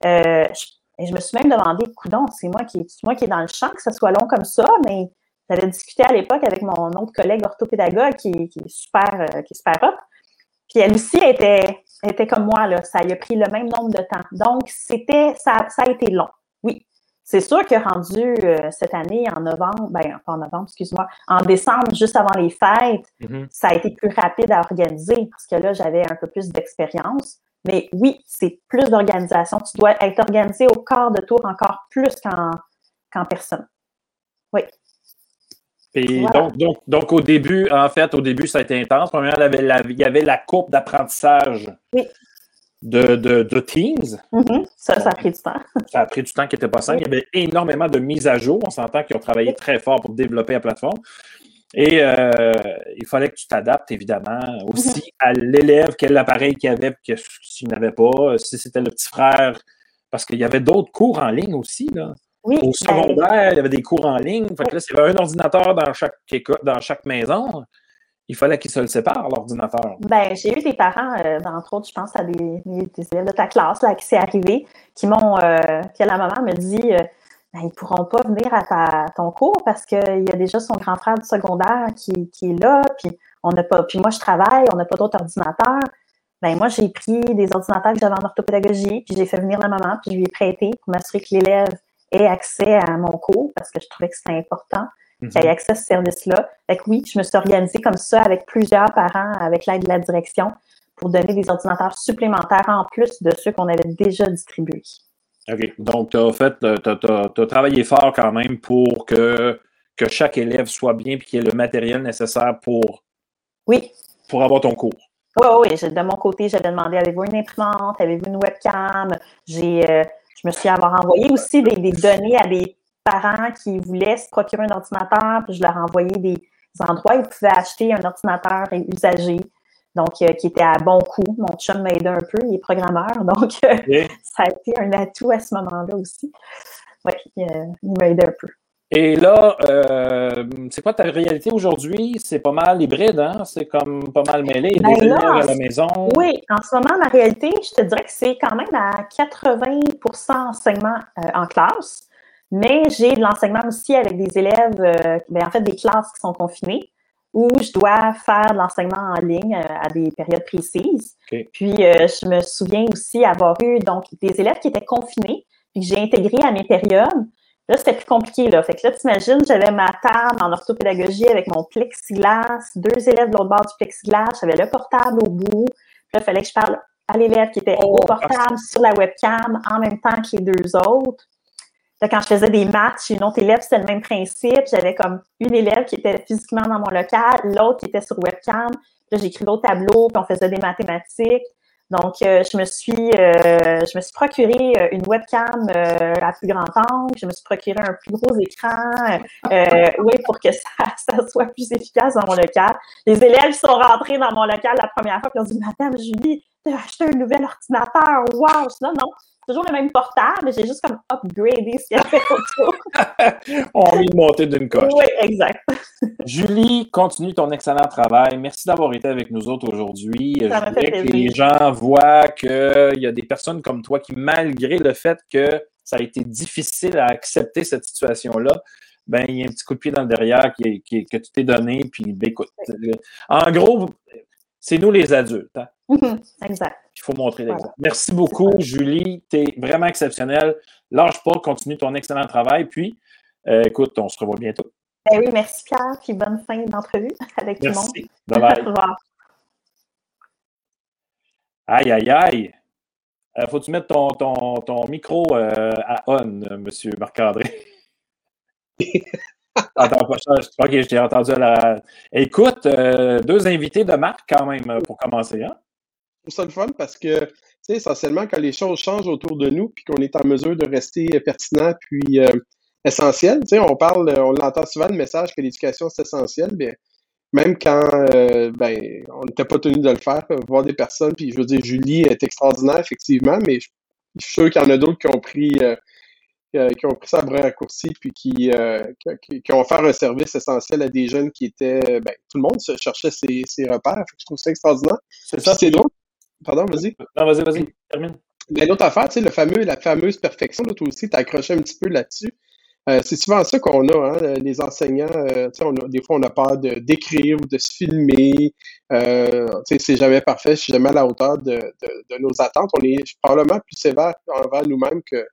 Je me suis même demandé, coudon, c'est moi qui moi qui est dans le champ que ça soit long comme ça, mais j'avais discuté à l'époque avec mon autre collègue orthopédagogue qui, qui est super euh, qui est super hot. Puis elle aussi était, était comme moi, là. Ça y a pris le même nombre de temps. Donc, c'était, ça, ça a été long. Oui. C'est sûr que rendu euh, cette année en novembre, ben pas en novembre, excuse-moi, en décembre, juste avant les fêtes, Mhm. ça a été plus rapide à organiser parce que là, j'avais un peu plus d'expérience. Mais oui, c'est plus d'organisation. Tu dois être organisé au quart de tour encore plus qu'en qu'en personne. Voilà. donc, donc, donc, au début, en fait, au début, ça a été intense. Premièrement, il y avait la, il y avait la courbe d'apprentissage Oui. de, de, de Teams. Mhm. Ça, ça a pris du temps. Ça a pris du temps qui n'était pas simple. Il y avait énormément de mises à jour. On s'entend qu'ils ont travaillé très fort pour développer la plateforme. Et euh, il fallait que tu t'adaptes, évidemment, aussi à l'élève, quel appareil qu'il avait, que s'il n'avait pas, si c'était le petit frère. Parce qu'il y avait d'autres cours en ligne aussi. Là. Oui, Au ben, secondaire, il y avait des cours en ligne. Fait que là, s'il y avait un ordinateur dans chaque, dans chaque maison, il fallait qu'ils se le séparent, l'ordinateur. Ben, j'ai eu des parents, euh, entre autres, je pense à des, des élèves de ta classe là, qui s'est arrivé, qui m'ont, euh, que la maman me dit, euh, ben, ils pourront pas venir à ta- ton cours parce qu'il y a déjà son grand frère du secondaire qui, qui est là, puis on n'a pas, puis moi je travaille, on n'a pas d'autres ordinateurs. Ben, moi, j'ai pris des ordinateurs que j'avais en orthopédagogie, puis j'ai fait venir la maman, puis je lui ai prêté pour m'assurer que l'élève accès à mon cours parce que je trouvais que c'était important Mhm. qu'il ait accès à ce service-là. Fait que oui, je me suis organisée comme ça avec plusieurs parents, avec l'aide de la direction, pour donner des ordinateurs supplémentaires en plus de ceux qu'on avait déjà distribués. OK. Donc, tu as fait, tu as, travaillé fort quand même pour que, que chaque élève soit bien et qu'il y ait le matériel nécessaire pour, Oui, pour avoir ton cours. oui, oui. De mon côté, j'avais demandé avez-vous une imprimante, avez-vous une webcam? J'ai, euh, me suis avoir envoyé aussi des, des données à des parents qui voulaient se procurer un ordinateur, puis je leur envoyais des endroits où ils pouvaient acheter un ordinateur usagé, donc euh, qui était à bon coût. Mon chum m'a aidé un peu, il est programmeur, donc euh, ça a été un atout à ce moment-là aussi. Oui, il m'a aidé un peu. Et là, euh, c'est quoi ta réalité aujourd'hui? C'est pas mal hybride, hein? C'est comme pas mal mêlé. Il y a Ben des là, élèves à la maison. Oui, en ce moment, ma réalité, je te dirais que c'est quand même à 80% enseignement euh, en classe, mais j'ai de l'enseignement aussi avec des élèves, euh, ben, en fait, des classes qui sont confinées, où je dois faire de l'enseignement en ligne à des périodes précises. Puis, je me souviens aussi avoir eu donc des élèves qui étaient confinés, puis que j'ai intégré à mes périodes. Là, c'était plus compliqué, là. Fait que là, t'imagines, j'avais ma table en orthopédagogie avec mon plexiglas, deux élèves de l'autre bord du plexiglas, j'avais le portable au bout. Puis là, il fallait que je parle à l'élève qui était Oh, au portable sur la webcam en même temps que les deux autres. Là, quand je faisais des matchs, une autre élève, c'était le même principe. J'avais comme une élève qui était physiquement dans mon local, l'autre qui était sur webcam. Là, j'écrivais au tableau, puis on faisait des mathématiques. Donc, euh, je me suis, euh, je me suis procuré euh, une webcam euh, à plus grand angle. Je me suis procuré un plus gros écran, euh, oui, pour que ça, ça soit plus efficace dans mon local. Les élèves sont rentrés dans mon local la première fois, ils ont dit, Madame Julie, tu as acheté un nouvel ordinateur, wow! Je dis, non, non, toujours le même portable, mais j'ai juste comme upgradé ce qu'il y avait autour. On a envie de monter d'une coche. oui, exact. Julie, continue ton excellent travail. Merci d'avoir été avec nous autres aujourd'hui. Je voudrais fait que les gens voient qu'il y a des personnes comme toi qui, malgré le fait que ça a été difficile à accepter cette situation-là, ben, il y a un petit coup de pied dans le derrière qui, qui- que tu t'es donné. Puis, ben, écoute, euh, en gros, c'est nous les adultes. hein. exact. Il faut montrer Voilà. l'exemple. Merci beaucoup, Julie. Tu es vraiment exceptionnelle. Lâche pas, continue ton excellent travail. Puis, euh, écoute, on se revoit bientôt. Ben oui, merci Pierre, puis bonne fin d'entrevue avec tout le monde. Merci. Bye bye. Au revoir. Aïe, aïe, aïe. Euh, Faut-tu mettre ton, ton, ton micro euh, à on, monsieur Marc-André? Attends, pas ça. Je t'ai entendu à la. Écoute, euh, deux invités de marque quand même euh, pour commencer. Hein? Je trouve ça le fun parce que, sais, essentiellement, quand les choses changent autour de nous, puis qu'on est en mesure de rester euh, pertinent puis essentiel, tu sais, on parle, on l'entend souvent le message que l'éducation c'est essentiel, bien, même quand ben, on n'était pas tenu de le faire, voir des personnes, puis je veux dire, Julie est extraordinaire, effectivement, mais je, suis sûr qu'il y en a d'autres qui ont pris qui ont pris ça à bras raccourcis, puis qui, qui, ont offert un service essentiel à des jeunes qui étaient. Ben, tout le monde cherchait ses, ses repères. je trouve ça extraordinaire. C'est ça. C'est drôle. Pardon, vas-y. Non, vas-y, vas-y, termine. Mais l'autre affaire, tu sais, le fameux, la fameuse perfection, là, toi aussi, tu accroché un petit peu là-dessus. Euh, c'est souvent ça qu'on a, hein, les enseignants. Euh, on a, des fois, on a peur de d'écrire ou de se filmer. Euh, c'est jamais parfait, c'est jamais à la hauteur de, de, de, nos attentes. On est probablement plus sévère envers nous-mêmes que,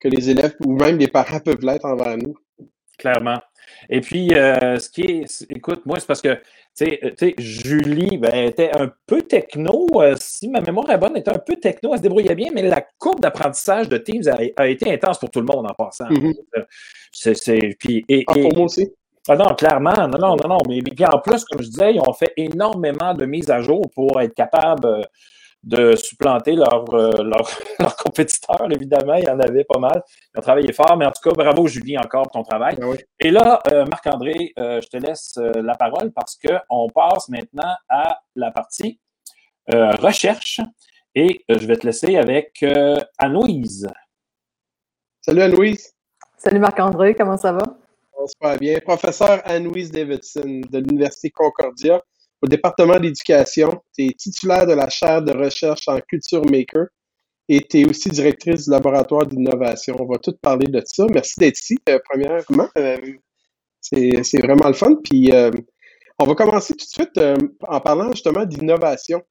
que les élèves ou même les parents peuvent l'être envers nous. Clairement. Et puis, euh, ce qui est, écoute, moi, c'est parce que, tu sais, euh, Julie ben, était un peu techno, euh, si ma mémoire est bonne, était un peu techno, elle se débrouillait bien, mais la courbe d'apprentissage de Teams a, été intense pour tout le monde en passant. Mm-hmm. C'est, puis, et, ah, pour moi aussi. Ah non, clairement, non, non, non, non. Mais, mais en plus, comme je disais, ils ont fait énormément de mises à jour pour être capables de supplanter leurs leur, leur compétiteurs, évidemment. Il y en avait pas mal. Ils ont travaillé fort, mais en tout cas, bravo Julie encore pour ton travail. Ben Et là, euh, Marc-André, euh, je te laisse euh, la parole parce qu'on passe maintenant à la partie recherche. Et je vais te laisser avec Anne-Louise. Salut Anne-Louise. Salut Marc-André, comment ça va? Ça va bien. Professeur Anne-Louise Davidson de l'Université Concordia au département d'éducation. Tu es titulaire de la chaire de recherche en culture maker et tu es aussi directrice du laboratoire d'innovation. On va tout parler de ça. Merci d'être ici, euh, premièrement. Euh, c'est vraiment le fun. Puis, euh, on va commencer tout de suite en parlant justement d'innovation.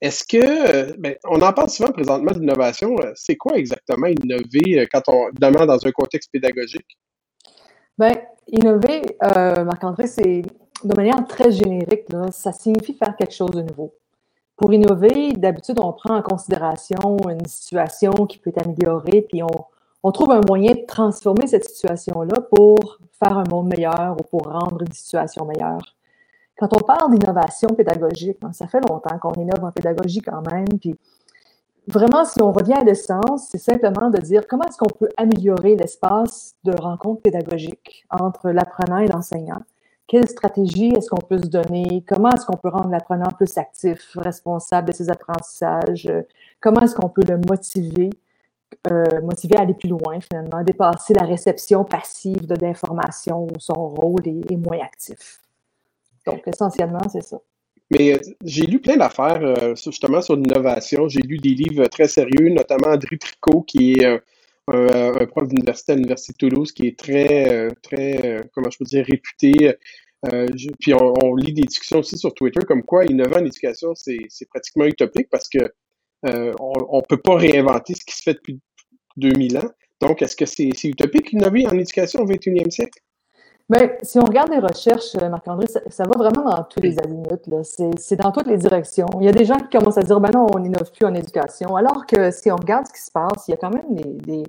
Est-ce que, ben, on en parle souvent présentement d'innovation. C'est quoi exactement innover quand on, évidemment, dans un contexte pédagogique? Bien, innover, Marc-André, c'est de manière très générique, ça signifie faire quelque chose de nouveau. Pour innover, d'habitude, on prend en considération une situation qui peut être améliorée, puis on, trouve un moyen de transformer cette situation-là pour faire un monde meilleur ou pour rendre une situation meilleure. Quand on parle d'innovation pédagogique, hein, ça fait longtemps qu'on innove en pédagogie quand même, puis vraiment, si on revient à l'essence, c'est simplement de dire comment est-ce qu'on peut améliorer l'espace de rencontre pédagogique entre l'apprenant et l'enseignant quelle stratégie est-ce qu'on peut se donner? Comment est-ce qu'on peut rendre l'apprenant plus actif, responsable de ses apprentissages? Comment est-ce qu'on peut le motiver, euh, motiver à aller plus loin finalement, dépasser la réception passive d'informations où son rôle est, moins actif? Donc, essentiellement, c'est ça. Mais euh, j'ai lu plein d'affaires euh, justement sur l'innovation. J'ai lu des livres très sérieux, notamment André Tricot, qui est un, prof d'université à l'Université de Toulouse, qui est très, très, comment je peux dire, réputé euh, puis on, lit des discussions aussi sur Twitter comme quoi innover en éducation, c'est pratiquement utopique parce que euh, on ne peut pas réinventer ce qui se fait depuis 2000 ans. Donc, est-ce que c'est utopique innover en éducation au 21e siècle? Bien, si on regarde les recherches, euh, Marc-André, ça, va vraiment dans tous les azimuts. C'est dans toutes les directions. Il y a des gens qui commencent à dire ben non, on n'innove plus en éducation. Alors que si on regarde ce qui se passe, il y a quand même des,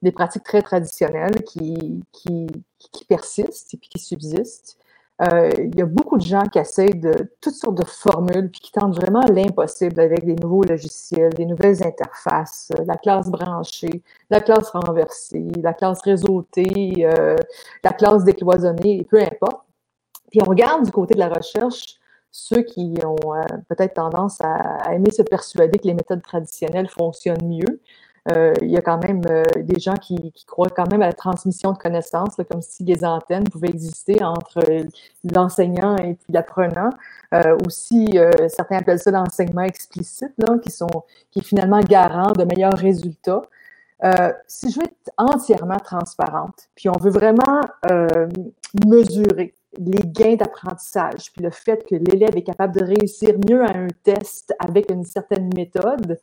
des, pratiques très traditionnelles qui, qui, qui persistent et qui subsistent. Euh, il y a beaucoup de gens qui essayent de toutes sortes de formules puis qui tentent vraiment l'impossible avec des nouveaux logiciels, des nouvelles interfaces, euh, la classe branchée, la classe renversée, la classe réseautée, euh, la classe décloisonnée, peu importe. Puis on regarde du côté de la recherche ceux qui ont peut-être tendance à, aimer se persuader que les méthodes traditionnelles fonctionnent mieux. Euh, il y a quand même euh, des gens qui, croient quand même à la transmission de connaissances, comme si les antennes pouvaient exister entre l'enseignant et l'apprenant. Euh, aussi, certains appellent ça l'enseignement explicite, qui, sont, qui est finalement garant de meilleurs résultats. si je veux être entièrement transparente, puis on veut vraiment mesurer les gains d'apprentissage, puis le fait que l'élève est capable de réussir mieux à un test avec une certaine méthode,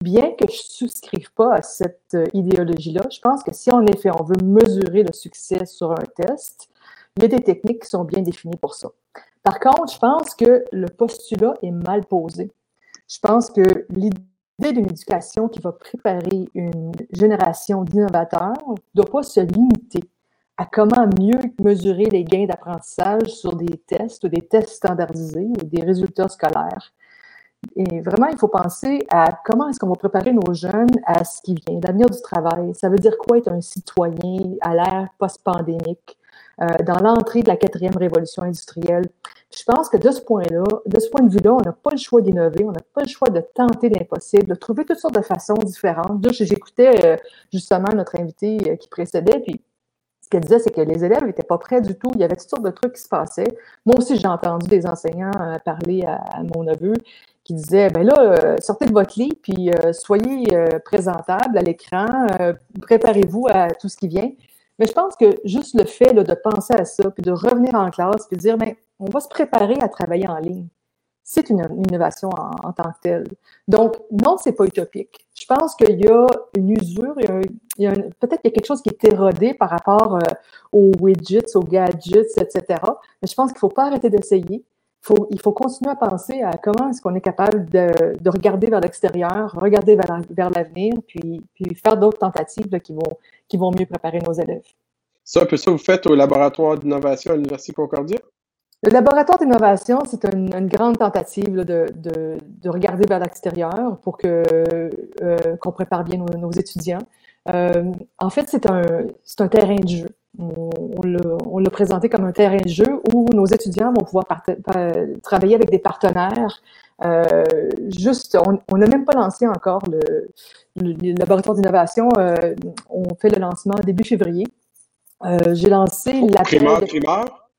bien que je ne souscrive pas à cette euh, idéologie-là, je pense que si en effet on veut mesurer le succès sur un test, il y a des techniques qui sont bien définies pour ça. Par contre, je pense que le postulat est mal posé. Je pense que l'idée d'une éducation qui va préparer une génération d'innovateurs ne doit pas se limiter à comment mieux mesurer les gains d'apprentissage sur des tests ou des tests standardisés ou des résultats scolaires. Et vraiment, il faut penser à comment est-ce qu'on va préparer nos jeunes à ce qui vient, l'avenir du travail. Ça veut dire quoi être un citoyen à l'ère post-pandémique? euh, dans l'entrée de la quatrième révolution industrielle? je pense que de ce point-là, de ce point de vue-là, on n'a pas le choix d'innover, on n'a pas le choix de tenter l'impossible, de trouver toutes sortes de façons différentes. J'écoutais euh, justement notre invité euh, qui précédait, puis ce qu'elle disait, c'est que les élèves n'étaient pas prêts du tout. Il y avait toutes sortes de trucs qui se passaient. Moi aussi, j'ai entendu des enseignants parler à, mon neveu qui disaient, ben là, sortez de votre lit, puis soyez présentable à l'écran, préparez-vous à tout ce qui vient. Mais je pense que juste le fait de penser à ça, puis de revenir en classe, puis de dire, ben, on va se préparer à travailler en ligne. C'est une, innovation en, tant que telle. Donc, non, c'est pas utopique. Je pense qu'il y a une usure, il y a, peut-être qu'il y a quelque chose qui est érodé par rapport euh, aux widgets, aux gadgets, etc. Mais je pense qu'il faut pas arrêter d'essayer il faut continuer à penser à comment est-ce qu'on est capable de, regarder vers l'extérieur, regarder vers, l'avenir, puis, faire d'autres tentatives qui, vont, qui vont mieux préparer nos élèves. C'est un peu ça que vous faites au laboratoire d'innovation à l'Université Concordia? Le laboratoire d'innovation, c'est une, grande tentative de, regarder vers l'extérieur pour que euh, qu'on prépare bien nos, étudiants. Euh, en fait, c'est un, un terrain de jeu on, l'a présenté comme un terrain de jeu où nos étudiants vont pouvoir travailler avec des partenaires. Euh, juste, on n'a même pas lancé encore le, laboratoire d'innovation. Euh, on fait le lancement début février. Euh, j'ai lancé la Primeur, primeur?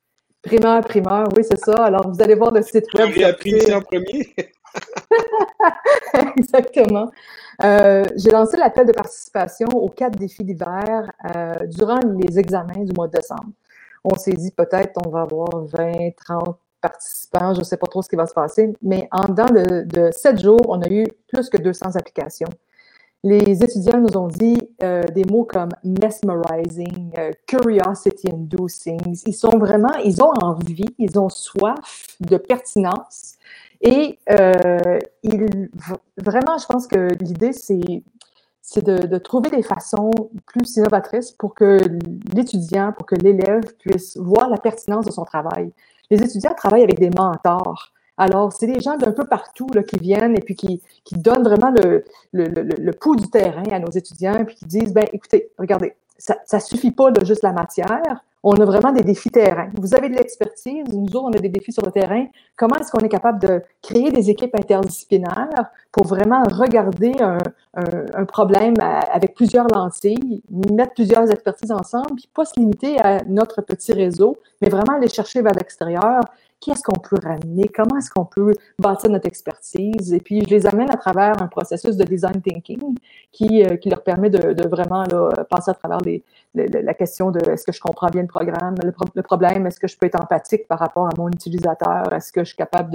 Primeur, primeur, oui, c'est ça. Alors, vous allez voir le site web. J'ai appris en premier? Exactement. Euh, j'ai lancé l'appel de participation aux quatre défis d'hiver euh, durant les examens du mois de décembre. On s'est dit peut-être on va avoir 20, 30 participants, je ne sais pas trop ce qui va se passer, mais en dedans de, sept jours, on a eu plus que 200 applications. Les étudiants nous ont dit euh, des mots comme mesmerizing, curiosity inducing. Ils sont vraiment, ils ont envie, ils ont soif de pertinence et euh, il, vraiment, je pense que l'idée, c'est c'est de, de, trouver des façons plus innovatrices pour que l'étudiant, pour que l'élève puisse voir la pertinence de son travail. Les étudiants travaillent avec des mentors. Alors, c'est des gens d'un peu partout là, qui viennent et puis qui, qui donnent vraiment le, le, le, le, pouls du terrain à nos étudiants, puis qui disent, ben écoutez, regardez, ça ne suffit pas de juste la matière, on a vraiment des défis terrain. Vous avez de l'expertise, nous autres, on a des défis sur le terrain. Comment est-ce qu'on est capable de créer des équipes interdisciplinaires pour vraiment regarder un, problème avec plusieurs lentilles, mettre plusieurs expertises ensemble, puis pas se limiter à notre petit réseau, mais vraiment aller chercher vers l'extérieur qu'est-ce qu'on peut ramener, comment est-ce qu'on peut bâtir notre expertise. Et puis, je les amène à travers un processus de design thinking qui, euh, qui leur permet de, vraiment là, passer à travers la question de est-ce que je comprends bien le programme, le, problème, est-ce que je peux être empathique par rapport à mon utilisateur, est-ce que je suis capable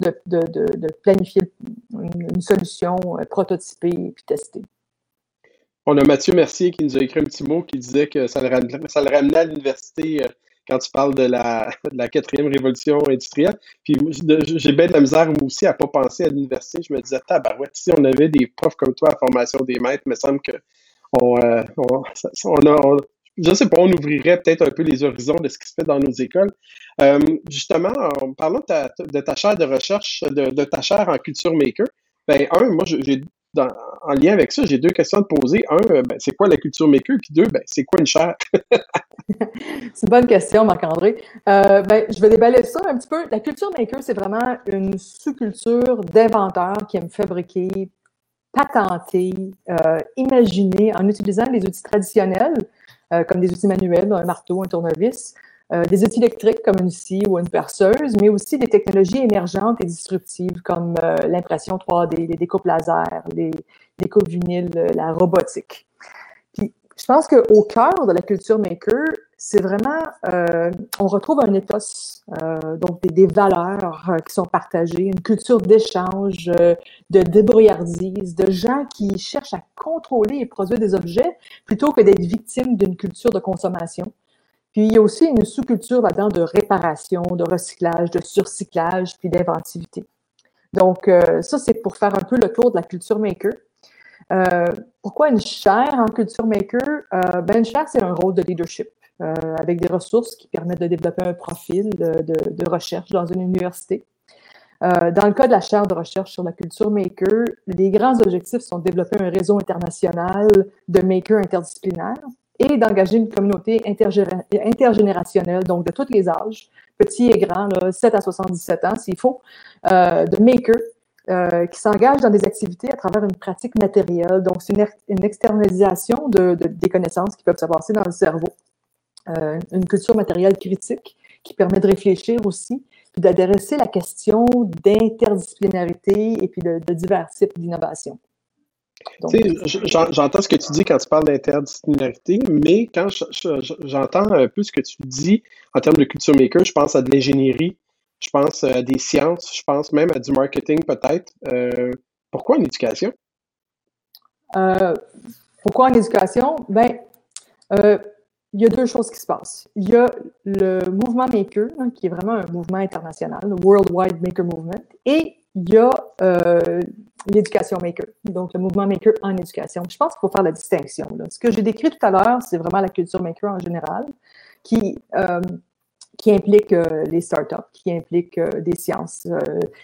de, de, planifier une, solution, euh, prototyper puis tester. On a Mathieu Mercier qui nous a écrit un petit mot qui disait que ça le ramenait, ça le ramenait à l'université euh, quand tu parles de la, quatrième révolution industrielle. Puis j'ai bien de la misère, moi aussi, à ne pas penser à l'université. Je me disais, tabarouette, si on avait des profs comme toi à formation des maîtres, il me semble que on, euh, a, je sais pas, on ouvrirait peut-être un peu les horizons de ce qui se fait dans nos écoles. Euh, justement, en parlant de ta, de ta chaire de recherche, de, de, ta chaire en culture maker, ben, un, moi, j'ai en lien avec ça, j'ai deux questions à te poser. Un, euh, ben, c'est quoi la culture maker? Puis deux, ben, c'est quoi une chaire? c'est une bonne question, Marc-André. Euh, ben, je vais déballer ça un petit peu. La culture maker, c'est vraiment une sous-culture d'inventeurs qui aiment fabriquer, patenter, euh, imaginer en utilisant des outils traditionnels, comme des outils manuels, un marteau, un tournevis, euh, des outils électriques comme une scie ou une perceuse, mais aussi des technologies émergentes et disruptives comme euh, l'impression 3D, les découpes laser, les découpes vinyles, euh, la robotique. Puis, je pense qu'au cœur de la culture maker, c'est vraiment, on retrouve un ethos, donc des, des valeurs qui sont partagées, une culture d'échange, de débrouillardise, de gens qui cherchent à contrôler et produire des objets plutôt que d'être victimes d'une culture de consommation. Puis il y a aussi une sous-culture là-dedans de réparation, de recyclage, de surcyclage, puis d'inventivité. Donc, euh, ça, c'est pour faire un peu le tour de la culture maker. Euh, pourquoi une chaire en culture maker? Euh, ben, une chaire, c'est un rôle de leadership avec des ressources qui permettent de développer un profil de, de recherche dans une université. dans le cas de la chaire de recherche sur la culture maker, les grands objectifs sont de développer un réseau international de makers interdisciplinaires et d'engager une communauté intergénérationnelle, donc de tous les âges, petits et grands, 7 à 77 ans s'il faut, euh, de makers euh, qui s'engagent dans des activités à travers une pratique matérielle. Donc, c'est une, externalisation de, des connaissances qui peuvent se passer dans le cerveau. Euh, une culture matérielle critique qui permet de réfléchir aussi, puis d'adresser la question d'interdisciplinarité et puis de, divers types d'innovation. J'entends ce que tu dis quand tu parles d'interdisciplinarité, mais quand j'entends un peu ce que tu dis en termes de culture maker, je pense à de l'ingénierie, je pense à des sciences, je pense même à du marketing peut-être. Euh, pourquoi en éducation? Euh, pourquoi en éducation? Ben, euh, il y a deux choses qui se passent. Il y a le mouvement Maker, hein, qui est vraiment un mouvement international, le Worldwide Maker Movement, et il y a l'éducation Maker, donc le mouvement Maker en éducation. Je pense qu'il faut faire la distinction. Ce que j'ai décrit tout à l'heure, c'est vraiment la culture Maker en général, qui qui implique euh, les startups, qui implique euh, des sciences, euh,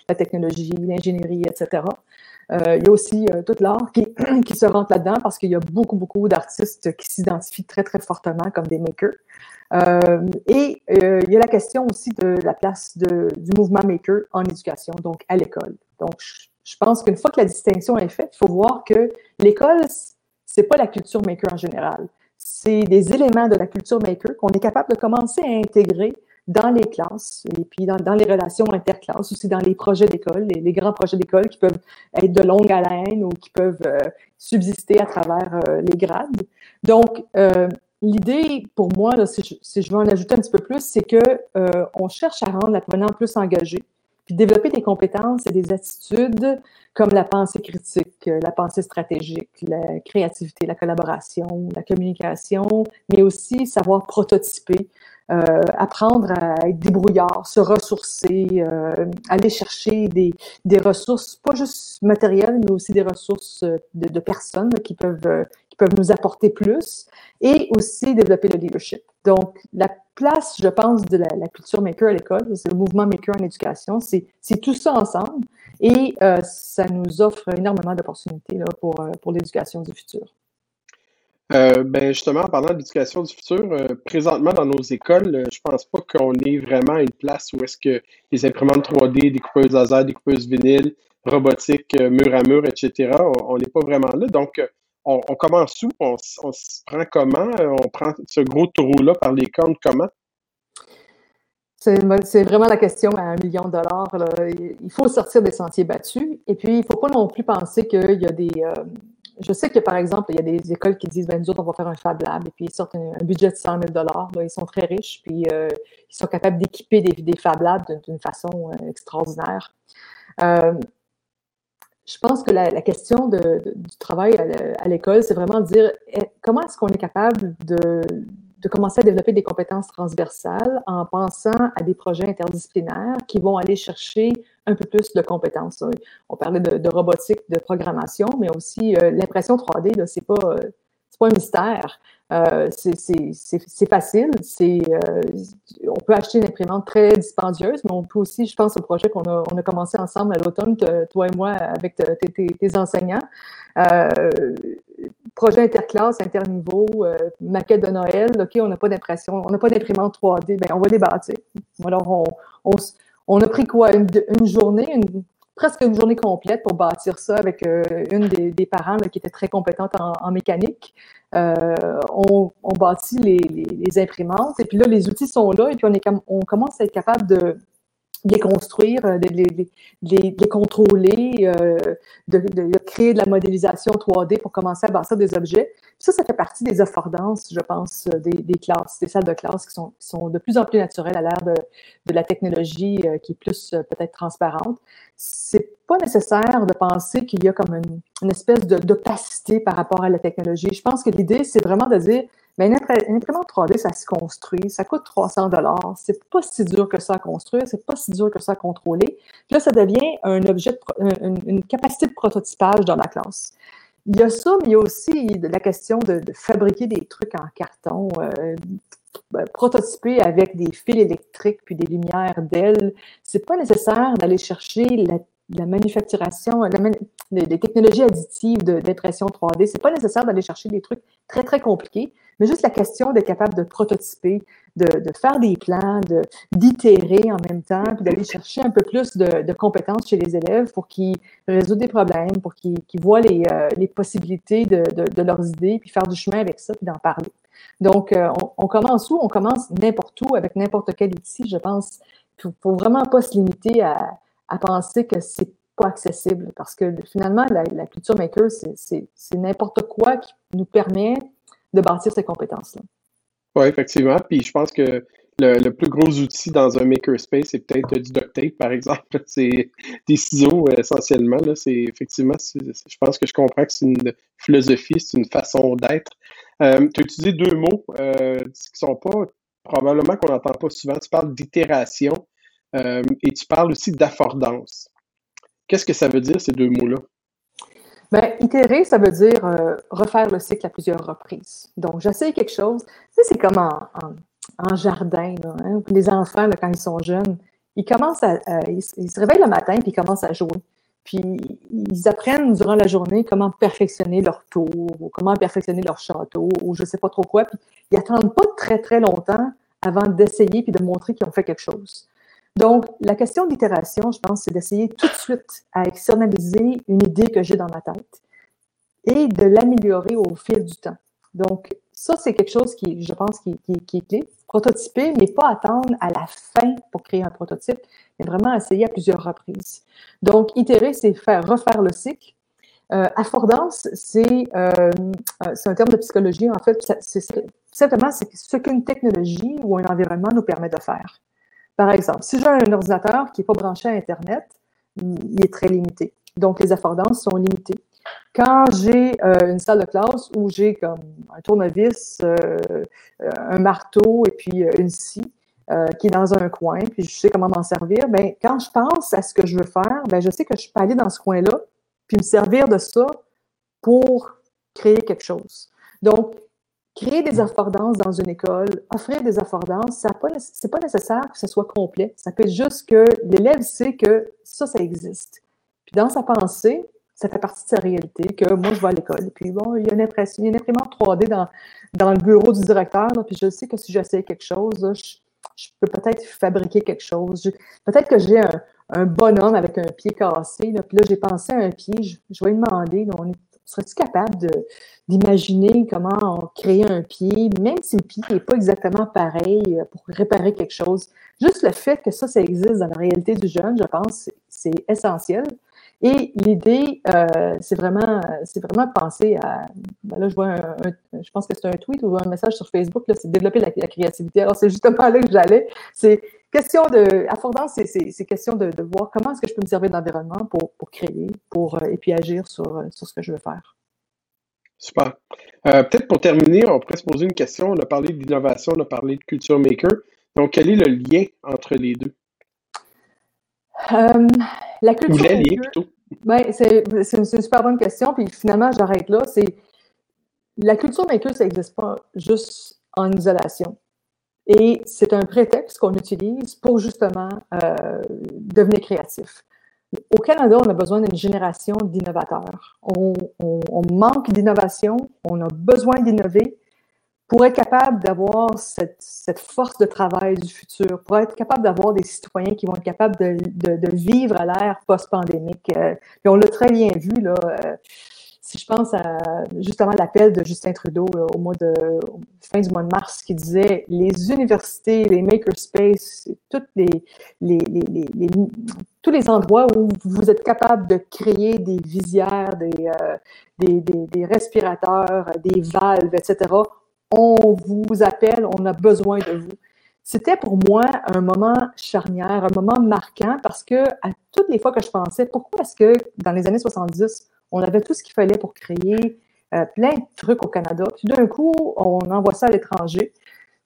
la technologie, l'ingénierie, etc. il y a aussi tout l'art qui, qui, se rentre là-dedans parce qu'il y a beaucoup, beaucoup d'artistes qui s'identifient très, très fortement comme des makers. et il y a la question aussi de la place de, du mouvement maker en éducation, donc à l'école. Donc, je, je pense qu'une fois que la distinction est faite, il faut voir que l'école, c'est pas la culture maker en général c'est des éléments de la culture maker qu'on est capable de commencer à intégrer dans les classes et puis dans, les relations interclasses, aussi dans les projets d'école, les, grands projets d'école qui peuvent être de longue haleine ou qui peuvent euh, subsister à travers euh, les grades. Donc, euh, l'idée pour moi, si, je, veux en ajouter un petit peu plus, c'est que on cherche à rendre l'apprenant plus engagé, puis développer des compétences et des attitudes comme la pensée critique, la pensée stratégique, la créativité, la collaboration, la communication, mais aussi savoir prototyper, euh, apprendre à être se ressourcer, euh, aller chercher des, ressources, pas juste matérielles, mais aussi des ressources de, de personnes qui peuvent, qui peuvent nous apporter plus, et aussi développer le leadership. Donc, la place, je pense, de la, culture maker à l'école, c'est le mouvement maker en éducation, c'est tout ça ensemble, et euh, ça nous offre énormément d'opportunités pour, pour l'éducation du futur. Euh, ben justement, en parlant de l'éducation du futur, euh, présentement dans nos écoles, euh, je pense pas qu'on ait vraiment une place où est-ce que les imprimantes 3D, découpeuses laser, découpeuses vinyle, robotique, mur à mur, etc., on n'est pas vraiment là. Donc, on, commence où? On, se prend comment? On prend ce gros taureau-là par les cornes comment? C'est vraiment la question à un million de dollars. Il faut sortir des sentiers battus. Et puis, il ne faut pas non plus penser qu'il y a des, je sais que, par exemple, il y a des écoles qui disent, ben, nous autres, on va faire un Fab Lab, et puis ils sortent un, budget de 100 000 Ils sont très riches, puis euh, ils sont capables d'équiper des, Fab Labs d'une façon euh, extraordinaire. Euh, je pense que la, question du travail à l'école, c'est vraiment de dire eh, comment est-ce qu'on est capable de, de commencer à développer des compétences transversales en pensant à des projets interdisciplinaires qui vont aller chercher un peu plus de compétences? On parlait de, robotique, de programmation, mais aussi euh, l'impression 3D, c'est pas, euh, pas un mystère. Euh, c'est facile. Euh, on peut acheter une imprimante très dispendieuse, mais on peut aussi, je pense au projet qu'on a, on a commencé ensemble à l'automne, toi et moi, avec tes, enseignants. Euh, projet interclasse, interniveau, maquette de Noël. OK, on n'a pas d'impression, on n'a pas d'imprimante 3D, ben on va les bâtir. Alors, on, on, on a pris quoi? Une, une journée, une, presque une journée complète pour bâtir ça avec euh, une des, parents qui était très compétente en, mécanique. Euh, on, on, bâtit les, imprimantes et puis là, les outils sont là et puis on, est, on commence à être capable de, de les construire, euh, de les, les contrôler, euh, de, de, créer de la modélisation 3D pour commencer à bâtir des objets. Ça, ça fait partie des affordances, je pense, euh, des, des classes, des salles de classe qui sont, qui sont de plus en plus naturelles à l'ère de, de, la technologie qui est plus peut-être transparente. C'est pas nécessaire de penser qu'il y a comme une, une espèce d'opacité par rapport à la technologie. Je pense que l'idée, c'est vraiment de dire, mais une, imprimante 3D, ça se construit, ça coûte 300 dollars. C'est pas si dur que ça à construire, c'est pas si dur que ça à contrôler. Là, ça devient un objet, une, capacité de prototypage dans la classe. Il y a ça, mais il y a aussi la question de, fabriquer des trucs en carton, euh, ben, prototyper avec des fils électriques puis des lumières d'ailes. C'est pas nécessaire d'aller chercher la, manufacturation, les, technologies additives d'impression 3D. C'est pas nécessaire d'aller chercher des trucs très, très compliqués, mais juste la question d'être capable de prototyper, de, faire des plans, d'itérer en même temps, puis d'aller chercher un peu plus de, compétences chez les élèves pour qu'ils résolvent des problèmes, pour qu'ils voient les, euh, possibilités de, leurs idées, puis faire du chemin avec ça, puis d'en parler. Donc, euh, on, commence où? On commence n'importe où, avec n'importe quel outil, je pense. Il faut vraiment pas se limiter à, à penser que c'est pas accessible parce que finalement, la, culture maker, c'est n'importe quoi qui nous permet de bâtir ces compétences-là. Oui, effectivement. Puis je pense que le, plus gros outil dans un makerspace, c'est peut-être du duct tape, par exemple. C'est des ciseaux essentiellement. C'est effectivement, je pense que je comprends que c'est une philosophie, c'est une façon d'être. Euh, tu as utilisé deux mots euh, qui sont pas probablement qu'on n'entend pas souvent. Tu parles d'itération euh, et tu parles aussi d'affordance. Qu'est-ce que ça veut dire, ces deux mots-là? Bien, itérer, ça veut dire euh, refaire le cycle à plusieurs reprises. Donc, j'essaie quelque chose. Tu sais, c'est comme en, jardin. Hein, les enfants, quand ils sont jeunes, ils commencent à, ils, se réveillent le matin puis ils commencent à jouer. Puis ils apprennent durant la journée comment perfectionner leur tour, ou comment perfectionner leur château, ou je ne sais pas trop quoi. Puis ils n'attendent pas très, très longtemps avant d'essayer puis de montrer qu'ils ont fait quelque chose. Donc, la question d'itération, je pense, c'est d'essayer tout de suite à externaliser une idée que j'ai dans ma tête et de l'améliorer au fil du temps. Donc, ça, c'est quelque chose qui, je pense, qui, est clé. Prototyper, mais pas attendre à la fin pour créer un prototype, mais vraiment essayer à plusieurs reprises. Donc, itérer, c'est faire refaire le cycle. Euh, affordance, c'est euh, un terme de psychologie. En fait, c'est simplement ce qu'une technologie ou un environnement nous permet de faire. Par exemple, si j'ai un ordinateur qui n'est pas branché à Internet, il est très limité. Donc, les affordances sont limitées. Quand j'ai euh, une salle de classe où j'ai comme un tournevis, euh, euh, un marteau et puis une scie qui est dans un coin, puis je sais comment m'en servir, bien, quand je pense à ce que je veux faire, bien, je sais que je peux aller dans ce coin-là, puis me servir de ça pour créer quelque chose. Donc, Créer des affordances dans une école, offrir des affordances, ce n'est pas nécessaire que ce soit complet. Ça peut être juste que l'élève sait que ça, ça existe. Puis dans sa pensée, ça fait partie de sa réalité, que moi, je vais à l'école. Puis bon, il y a une, impression, une imprimante 3D dans, le bureau du directeur. puis je sais que si j'essaie quelque chose, je, peux peut-être fabriquer quelque chose. Peut-être que j'ai un, bonhomme avec un pied cassé. Là, puis là, j'ai pensé à un pied. Je, vais lui demander, Serais-tu capable d'imaginer comment créer un pied, même si le pied n'est pas exactement pareil, euh, pour réparer quelque chose? Juste le fait que ça, ça existe dans la réalité du jeune, je pense, c'est essentiel. Et l'idée, euh, c'est vraiment, c'est vraiment de penser à. Ben là, je vois un, je pense que c'est un tweet ou un message sur Facebook, c'est développer la, créativité. Alors, c'est justement là que j'allais. C'est question de. Affordance, c'est question de, de, voir comment est-ce que je peux me servir d'environnement pour, pour créer, pour, euh, et puis agir sur, sur ce que je veux faire. Super. Euh, peut-être pour terminer, on pourrait se poser une question. On a parlé d'innovation, on a parlé de culture maker. Donc, quel est le lien entre les deux? Euh, la culture maker, ben, c'est une, super bonne question. Puis finalement, j'arrête là. C'est la culture maker, ça n'existe pas juste en isolation. Et c'est un prétexte qu'on utilise pour justement euh, devenir créatif. Au Canada, on a besoin d'une génération d'innovateurs. On, on, manque d'innovation, on a besoin d'innover pour être capable d'avoir cette, cette, force de travail du futur, pour être capable d'avoir des citoyens qui vont être capables de, de, de vivre à l'ère post-pandémique. Euh, puis on l'a très bien vu, là. Euh, si je pense à justement l'appel de Justin Trudeau au mois de fin du mois de mars qui disait les universités, les makerspaces, toutes les, les, les, les, tous les endroits où vous êtes capable de créer des visières, des, euh, des, des, des, respirateurs, des valves, etc. On vous appelle, on a besoin de vous. C'était pour moi un moment charnière, un moment marquant parce que à toutes les fois que je pensais, pourquoi est-ce que dans les années 70, on avait tout ce qu'il fallait pour créer euh, plein de trucs au Canada. Puis d'un coup, on envoie ça à l'étranger.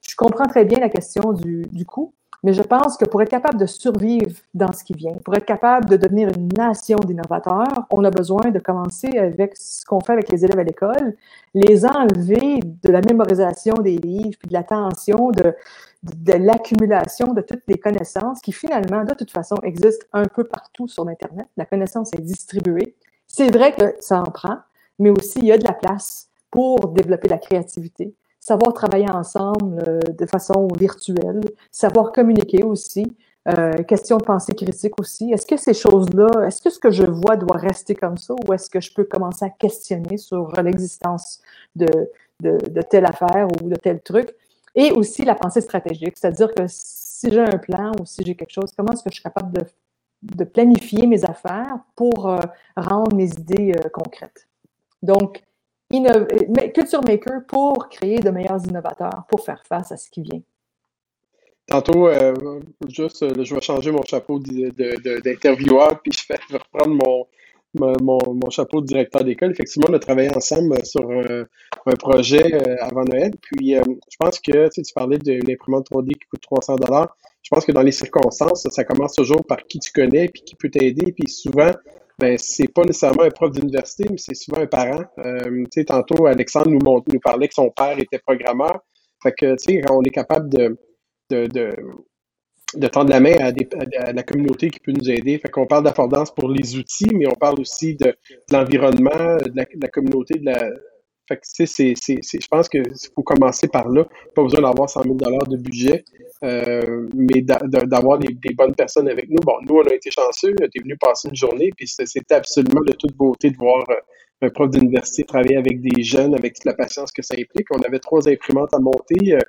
Je comprends très bien la question du, du coût, mais je pense que pour être capable de survivre dans ce qui vient, pour être capable de devenir une nation d'innovateurs, on a besoin de commencer avec ce qu'on fait avec les élèves à l'école, les enlever de la mémorisation des livres, puis de l'attention, de, l'accumulation de toutes les connaissances qui finalement, de toute façon, existent un peu partout sur Internet. La connaissance est distribuée C'est vrai que ça en prend, mais aussi il y a de la place pour développer la créativité, savoir travailler ensemble euh, de façon virtuelle, savoir communiquer aussi, euh, question de pensée critique aussi. Est-ce que ces choses-là, est-ce que ce que je vois doit rester comme ça ou est-ce que je peux commencer à questionner sur l'existence de, de, de, telle affaire ou de tel truc? Et aussi la pensée stratégique, c'est-à-dire que si j'ai un plan ou si j'ai quelque chose, comment est-ce que je suis capable de, de planifier mes affaires pour euh, rendre mes idées euh, concrètes? Donc, Culture Maker pour créer de meilleurs innovateurs, pour faire face à ce qui vient. Tantôt, euh, juste, euh, je vais changer mon chapeau d'intervieweur, puis je vais reprendre mon, mon, chapeau de directeur d'école. Effectivement, on a travaillé ensemble sur un, projet euh, avant Noël. Puis, je pense que tu, tu parlais de l'imprimante 3D qui coûte 300 Je pense que dans les circonstances, ça commence toujours par qui tu connais, puis qui peut t'aider. Puis souvent, ben, c'est pas nécessairement un prof d'université, mais c'est souvent un parent. sais, tantôt, Alexandre nous, parlait que son père était programmeur. Fait que, tu sais, on est capable de de, de, tendre la main à, la communauté qui peut nous aider. Fait qu'on parle d'affordance pour les outils, mais on parle aussi de, l'environnement, de, la, communauté, de la. Fait que, c'est, c'est, je pense qu'il faut commencer par là. Pas besoin d'avoir 100 000 de budget, euh, mais d'avoir des, bonnes personnes avec nous. Bon, nous, on a été chanceux. Tu es venu passer une journée, puis c'était absolument de toute beauté de voir euh, un prof d'université travailler avec des jeunes, avec toute la patience que ça implique. On avait trois imprimantes à monter. Euh,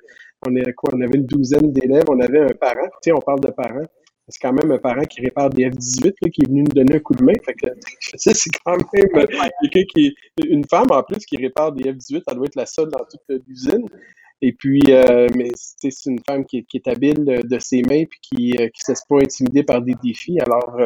on, est, quoi, on avait une douzaine d'élèves, on avait un parent. Tu sais, on parle de parents. C'est quand même un parent qui répare des F-18 qui est venu nous donner un coup de main. Fait que, c'est quand même quelqu'un qui une femme en plus qui répare des F-18. Elle doit être la seule dans toute l'usine. Et puis, euh, mais c'est une femme qui, est habile de ses mains puis qui ne euh, se laisse pas intimider par des défis. Alors, euh,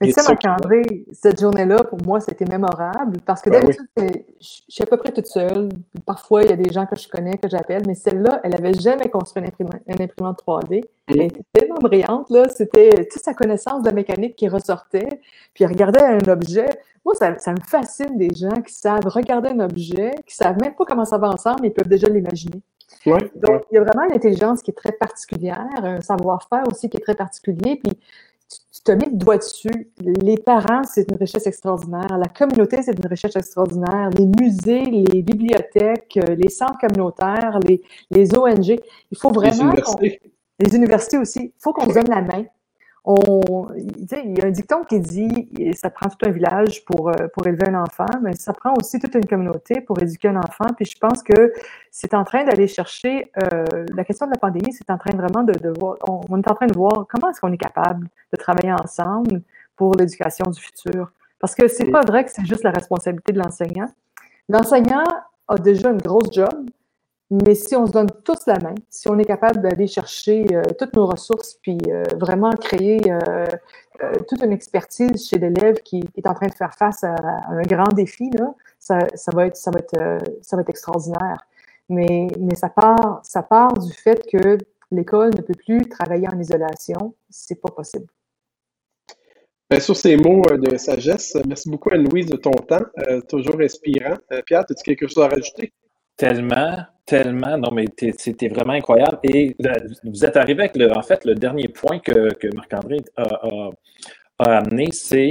mais ça, Marc-André, cette journée-là, pour moi, c'était mémorable parce que ben d'habitude, je suis à peu près toute seule. Parfois, il y a des gens que je connais, que j'appelle, mais celle-là, elle n'avait jamais construit une imprimante, 3D. Elle était tellement brillante, là. C'était toute sa connaissance de la mécanique qui ressortait. Puis elle regardait un objet. Moi, ça, ça, me fascine des gens qui savent regarder un objet, qui savent même pas comment ça va ensemble, mais ils peuvent déjà l'imaginer. Donc, il y a vraiment une intelligence qui est très particulière, un savoir-faire aussi qui est très particulier. Puis, tu te mets le doigt dessus. Les parents, c'est une richesse extraordinaire. La communauté, c'est une richesse extraordinaire. Les musées, les bibliothèques, euh, les centres communautaires, les, les ONG. Il faut vraiment. Les universités. Les universités aussi. Il faut qu'on se donne la main on, il y a un dicton qui dit ça prend tout un village pour, euh, pour élever un enfant, mais ça prend aussi toute une communauté pour éduquer un enfant. Puis je pense que c'est en train d'aller chercher euh, la question de la pandémie, c'est en train vraiment de, de voir, on, est en train de voir comment est-ce qu'on est capable de travailler ensemble pour l'éducation du futur. Parce que c'est pas vrai que c'est juste la responsabilité de l'enseignant. L'enseignant a déjà une grosse job, mais si on se donne tous la main, si on est capable d'aller chercher euh, toutes nos ressources, puis euh, vraiment créer euh, toute une expertise chez l'élève qui, est en train de faire face à, un grand défi, là, ça, va être, ça, va être, ça va être extraordinaire. Mais, mais ça, part, ça part du fait que l'école ne peut plus travailler en isolation. C'est pas possible. Bien, sur ces mots de sagesse, merci beaucoup Anne-Louise de ton temps, toujours inspirant. Pierre, as-tu quelque chose à rajouter? Tellement, tellement. Non, mais c'était vraiment incroyable. Et vous êtes arrivé avec, le, en fait, le dernier point que, Marc-André a, amené, c'est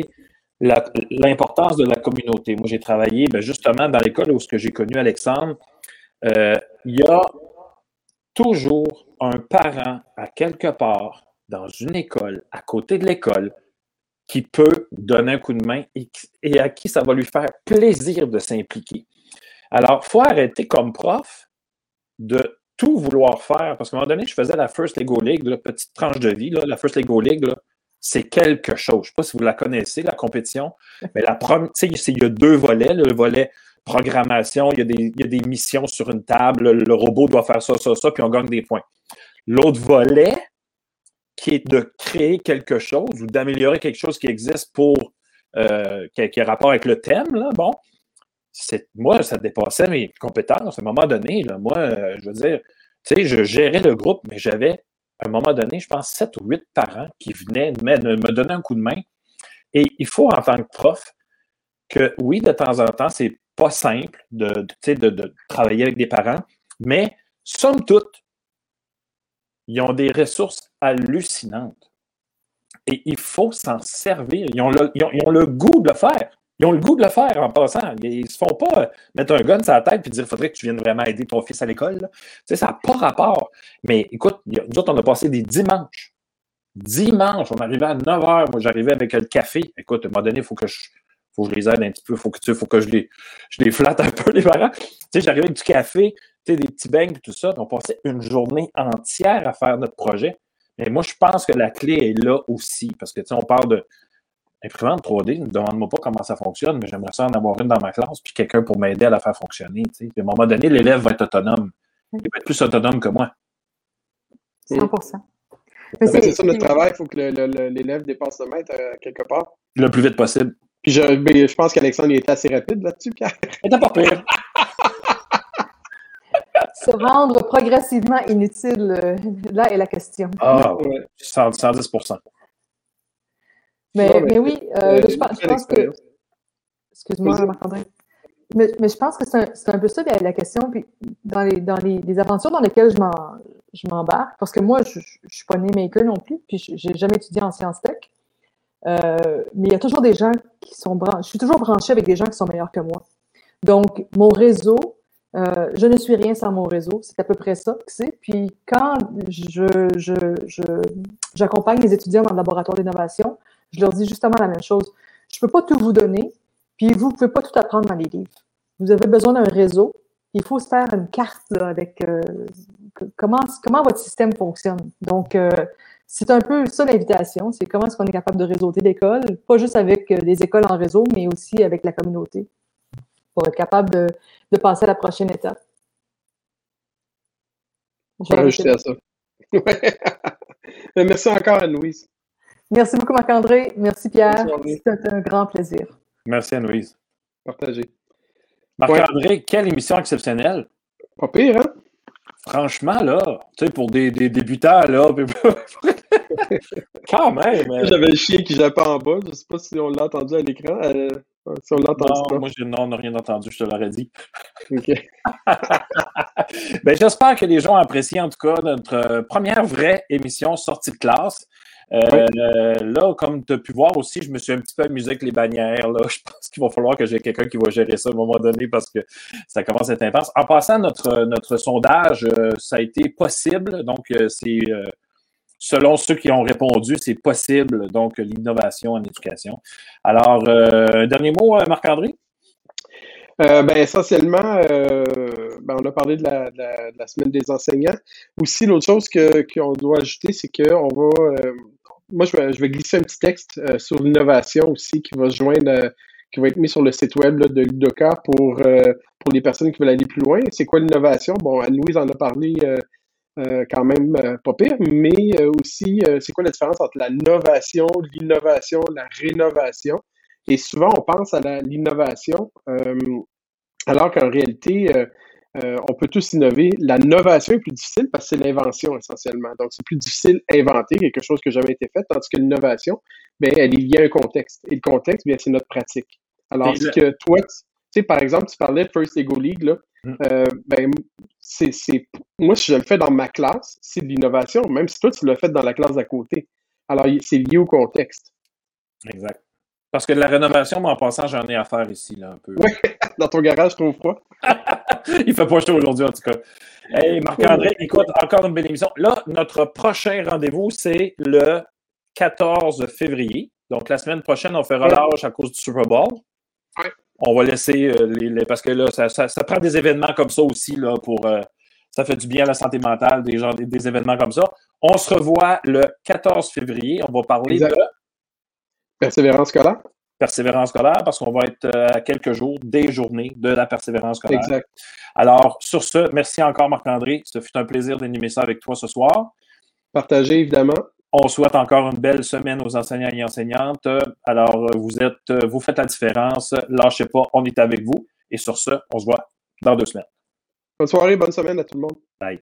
l'importance de la communauté. Moi, j'ai travaillé ben, justement dans l'école où j'ai connu Alexandre. Euh, il y a toujours un parent à quelque part dans une école, à côté de l'école, qui peut donner un coup de main et à qui ça va lui faire plaisir de s'impliquer. Alors, il faut arrêter comme prof de tout vouloir faire. Parce qu'à un moment donné, je faisais la First Lego League, la petite tranche de vie. la First Lego League, c'est quelque chose. Je ne sais pas si vous la connaissez, la compétition. Mais la il y a deux volets. Le volet programmation, il y, a des, missions sur une table. Le robot doit faire ça, ça, ça, puis on gagne des points. L'autre volet, qui est de créer quelque chose ou d'améliorer quelque chose qui existe pour euh, qui, a, qui, a, rapport avec le thème, là, bon, moi, ça dépassait mes compétences. À un moment donné, moi, euh, je veux dire, je gérais le groupe, mais j'avais, à un moment donné, je pense, sept ou huit parents qui venaient me, donner un coup de main. Et il faut, en tant que prof, que oui, de temps en temps, c'est pas simple de, de, de, travailler avec des parents, mais somme toute, ils ont des ressources hallucinantes. Et il faut s'en servir. Ils ont le goût de le faire. Ils ont le goût de le faire en passant. Ils ne se font pas euh, mettre un gun sur la tête et dire faudrait que tu viennes vraiment aider ton fils à l'école. Tu sais, ça n'a pas rapport. Mais écoute, nous autres, on a passé des dimanches. Dimanche, on arrivait à 9 h. Moi, j'arrivais avec le café. Écoute, à un moment donné, il faut que je. Faut que je les aide un petit peu, il faut que, tu faut que je, les, je les flatte un peu, les parents. Tu sais, j'arrivais avec du café, tu sais, des petits beignes, tout ça. On passait une journée entière à faire notre projet. Mais moi, je pense que la clé est là aussi. Parce que, tu sais, on parle de imprimante 3D, ne demande-moi pas comment ça fonctionne, mais j'aimerais ça en avoir une dans ma classe, puis quelqu'un pour m'aider à la faire fonctionner. Puis à un moment donné, l'élève va être autonome. Il va être plus autonome que moi. 100 Mais c'est ça notre travail, il faut que l'élève dépasse le maître euh, quelque part. Le plus vite possible. Puis je, je pense qu'Alexandre était assez rapide là-dessus, Pierre. Il était pas pire. Se rendre progressivement inutile, euh, là est la question. Ah, ouais. 110 mais, mais, oui, euh, je, pense, que. Excuse-moi, Marc-André. Mais, mais, je pense que c'est un, un, peu ça la question. Puis dans les, dans les, les aventures dans lesquelles je m'embarque, parce que moi, je ne suis pas né maker non plus, puis je n'ai jamais étudié en sciences tech. Euh, mais il y a toujours des gens qui sont branchés. Je suis toujours branché avec des gens qui sont meilleurs que moi. Donc, mon réseau, euh, je ne suis rien sans mon réseau. C'est à peu près ça que c'est. Puis, quand j'accompagne je, je, les étudiants dans le laboratoire d'innovation, je leur dis justement la même chose. Je ne peux pas tout vous donner, puis vous ne pouvez pas tout apprendre dans les livres. Vous avez besoin d'un réseau. Il faut se faire une carte avec euh, comment, comment votre système fonctionne. Donc, euh, c'est un peu ça l'invitation, c'est comment est-ce qu'on est capable de réseauter l'école, pas juste avec euh, les écoles en réseau, mais aussi avec la communauté, pour être capable de, de passer à la prochaine étape. Je vais rajouter à ça. Merci encore, Anne-Louise. Merci beaucoup, Marc-André. Merci, Pierre. C'était un grand plaisir. Merci, Anne-Louise. Partagé. Marc-André, quelle émission exceptionnelle. Pas pire, hein? Franchement, là, tu sais, pour des, des débutants, là, quand même. Euh. J'avais le chien qui jappait en bas. Je ne sais pas si on l'a entendu à l'écran. Euh, si on l'a entendu. Non, moi, non, on n'a rien entendu, je te l'aurais dit. OK. ben, J'espère que les gens ont apprécié, en tout cas, notre première vraie émission sortie de classe. Euh, là, comme tu as pu voir aussi, je me suis un petit peu amusé avec les bannières. Là. Je pense qu'il va falloir que j'ai quelqu'un qui va gérer ça à un moment donné parce que ça commence à être intense. En passant, notre, notre sondage, euh, ça a été possible. Donc, euh, c'est selon ceux qui ont répondu, c'est possible. Donc, l'innovation en éducation. Alors, un dernier mot, Marc-André? ben, essentiellement, ben, on a parlé de la, de, la, semaine des enseignants. Aussi, l'autre chose qu'on doit ajouter, c'est qu'on va moi, je vais, glisser un petit texte euh, sur l'innovation aussi qui va se joindre, euh, qui va être mis sur le site web de l'UDOCA pour, euh, pour les personnes qui veulent aller plus loin. C'est quoi l'innovation? Bon, Anne-Louise en a parlé quand même pas pire, mais aussi, c'est quoi la différence entre la novation, l'innovation, la rénovation? Et souvent, on pense à l'innovation, alors qu'en réalité, euh, on peut tous innover. La novation est plus difficile parce que c'est l'invention essentiellement. Donc, c'est plus difficile d'inventer quelque chose qui n'a jamais été fait, tandis que l'innovation, ben, elle est liée à un contexte. Et le contexte, bien, c'est notre pratique. Alors, ce que toi, tu sais, par exemple, tu parlais de First Ego League, là, mm. euh, ben, c'est, moi, si je le fais dans ma classe, c'est de l'innovation, même si toi, tu l'as fait dans la classe d'à côté. Alors, c'est lié au contexte. Exact. Parce que de la rénovation, en passant, j'en ai à faire ici, là, un peu. Oui, dans ton garage, trop froid. Il fait pas chaud aujourd'hui, en tout cas. Hey, Marc-André, écoute, encore une belle émission. Là, notre prochain rendez-vous, c'est le 14 février. Donc, la semaine prochaine, on fait relâche à cause du Super Bowl. On va laisser euh, les, Parce que là, ça, prend des événements comme ça aussi, là, pour. Euh, ça fait du bien à la santé mentale, des, gens, des, événements comme ça. On se revoit le 14 février. On va parler de. Persévérance scolaire persévérance scolaire parce qu'on va être euh, à quelques jours des journées de la persévérance scolaire. Exact. Alors, sur ce, merci encore Marc-André. Ce fut un plaisir d'animer ça avec toi ce soir. Partagez, évidemment. On souhaite encore une belle semaine aux enseignants et enseignantes. Alors, vous êtes, vous faites la différence. Lâchez pas, on est avec vous. Et sur ce, on se voit dans deux semaines. Bonne soirée, bonne semaine à tout le monde. Bye.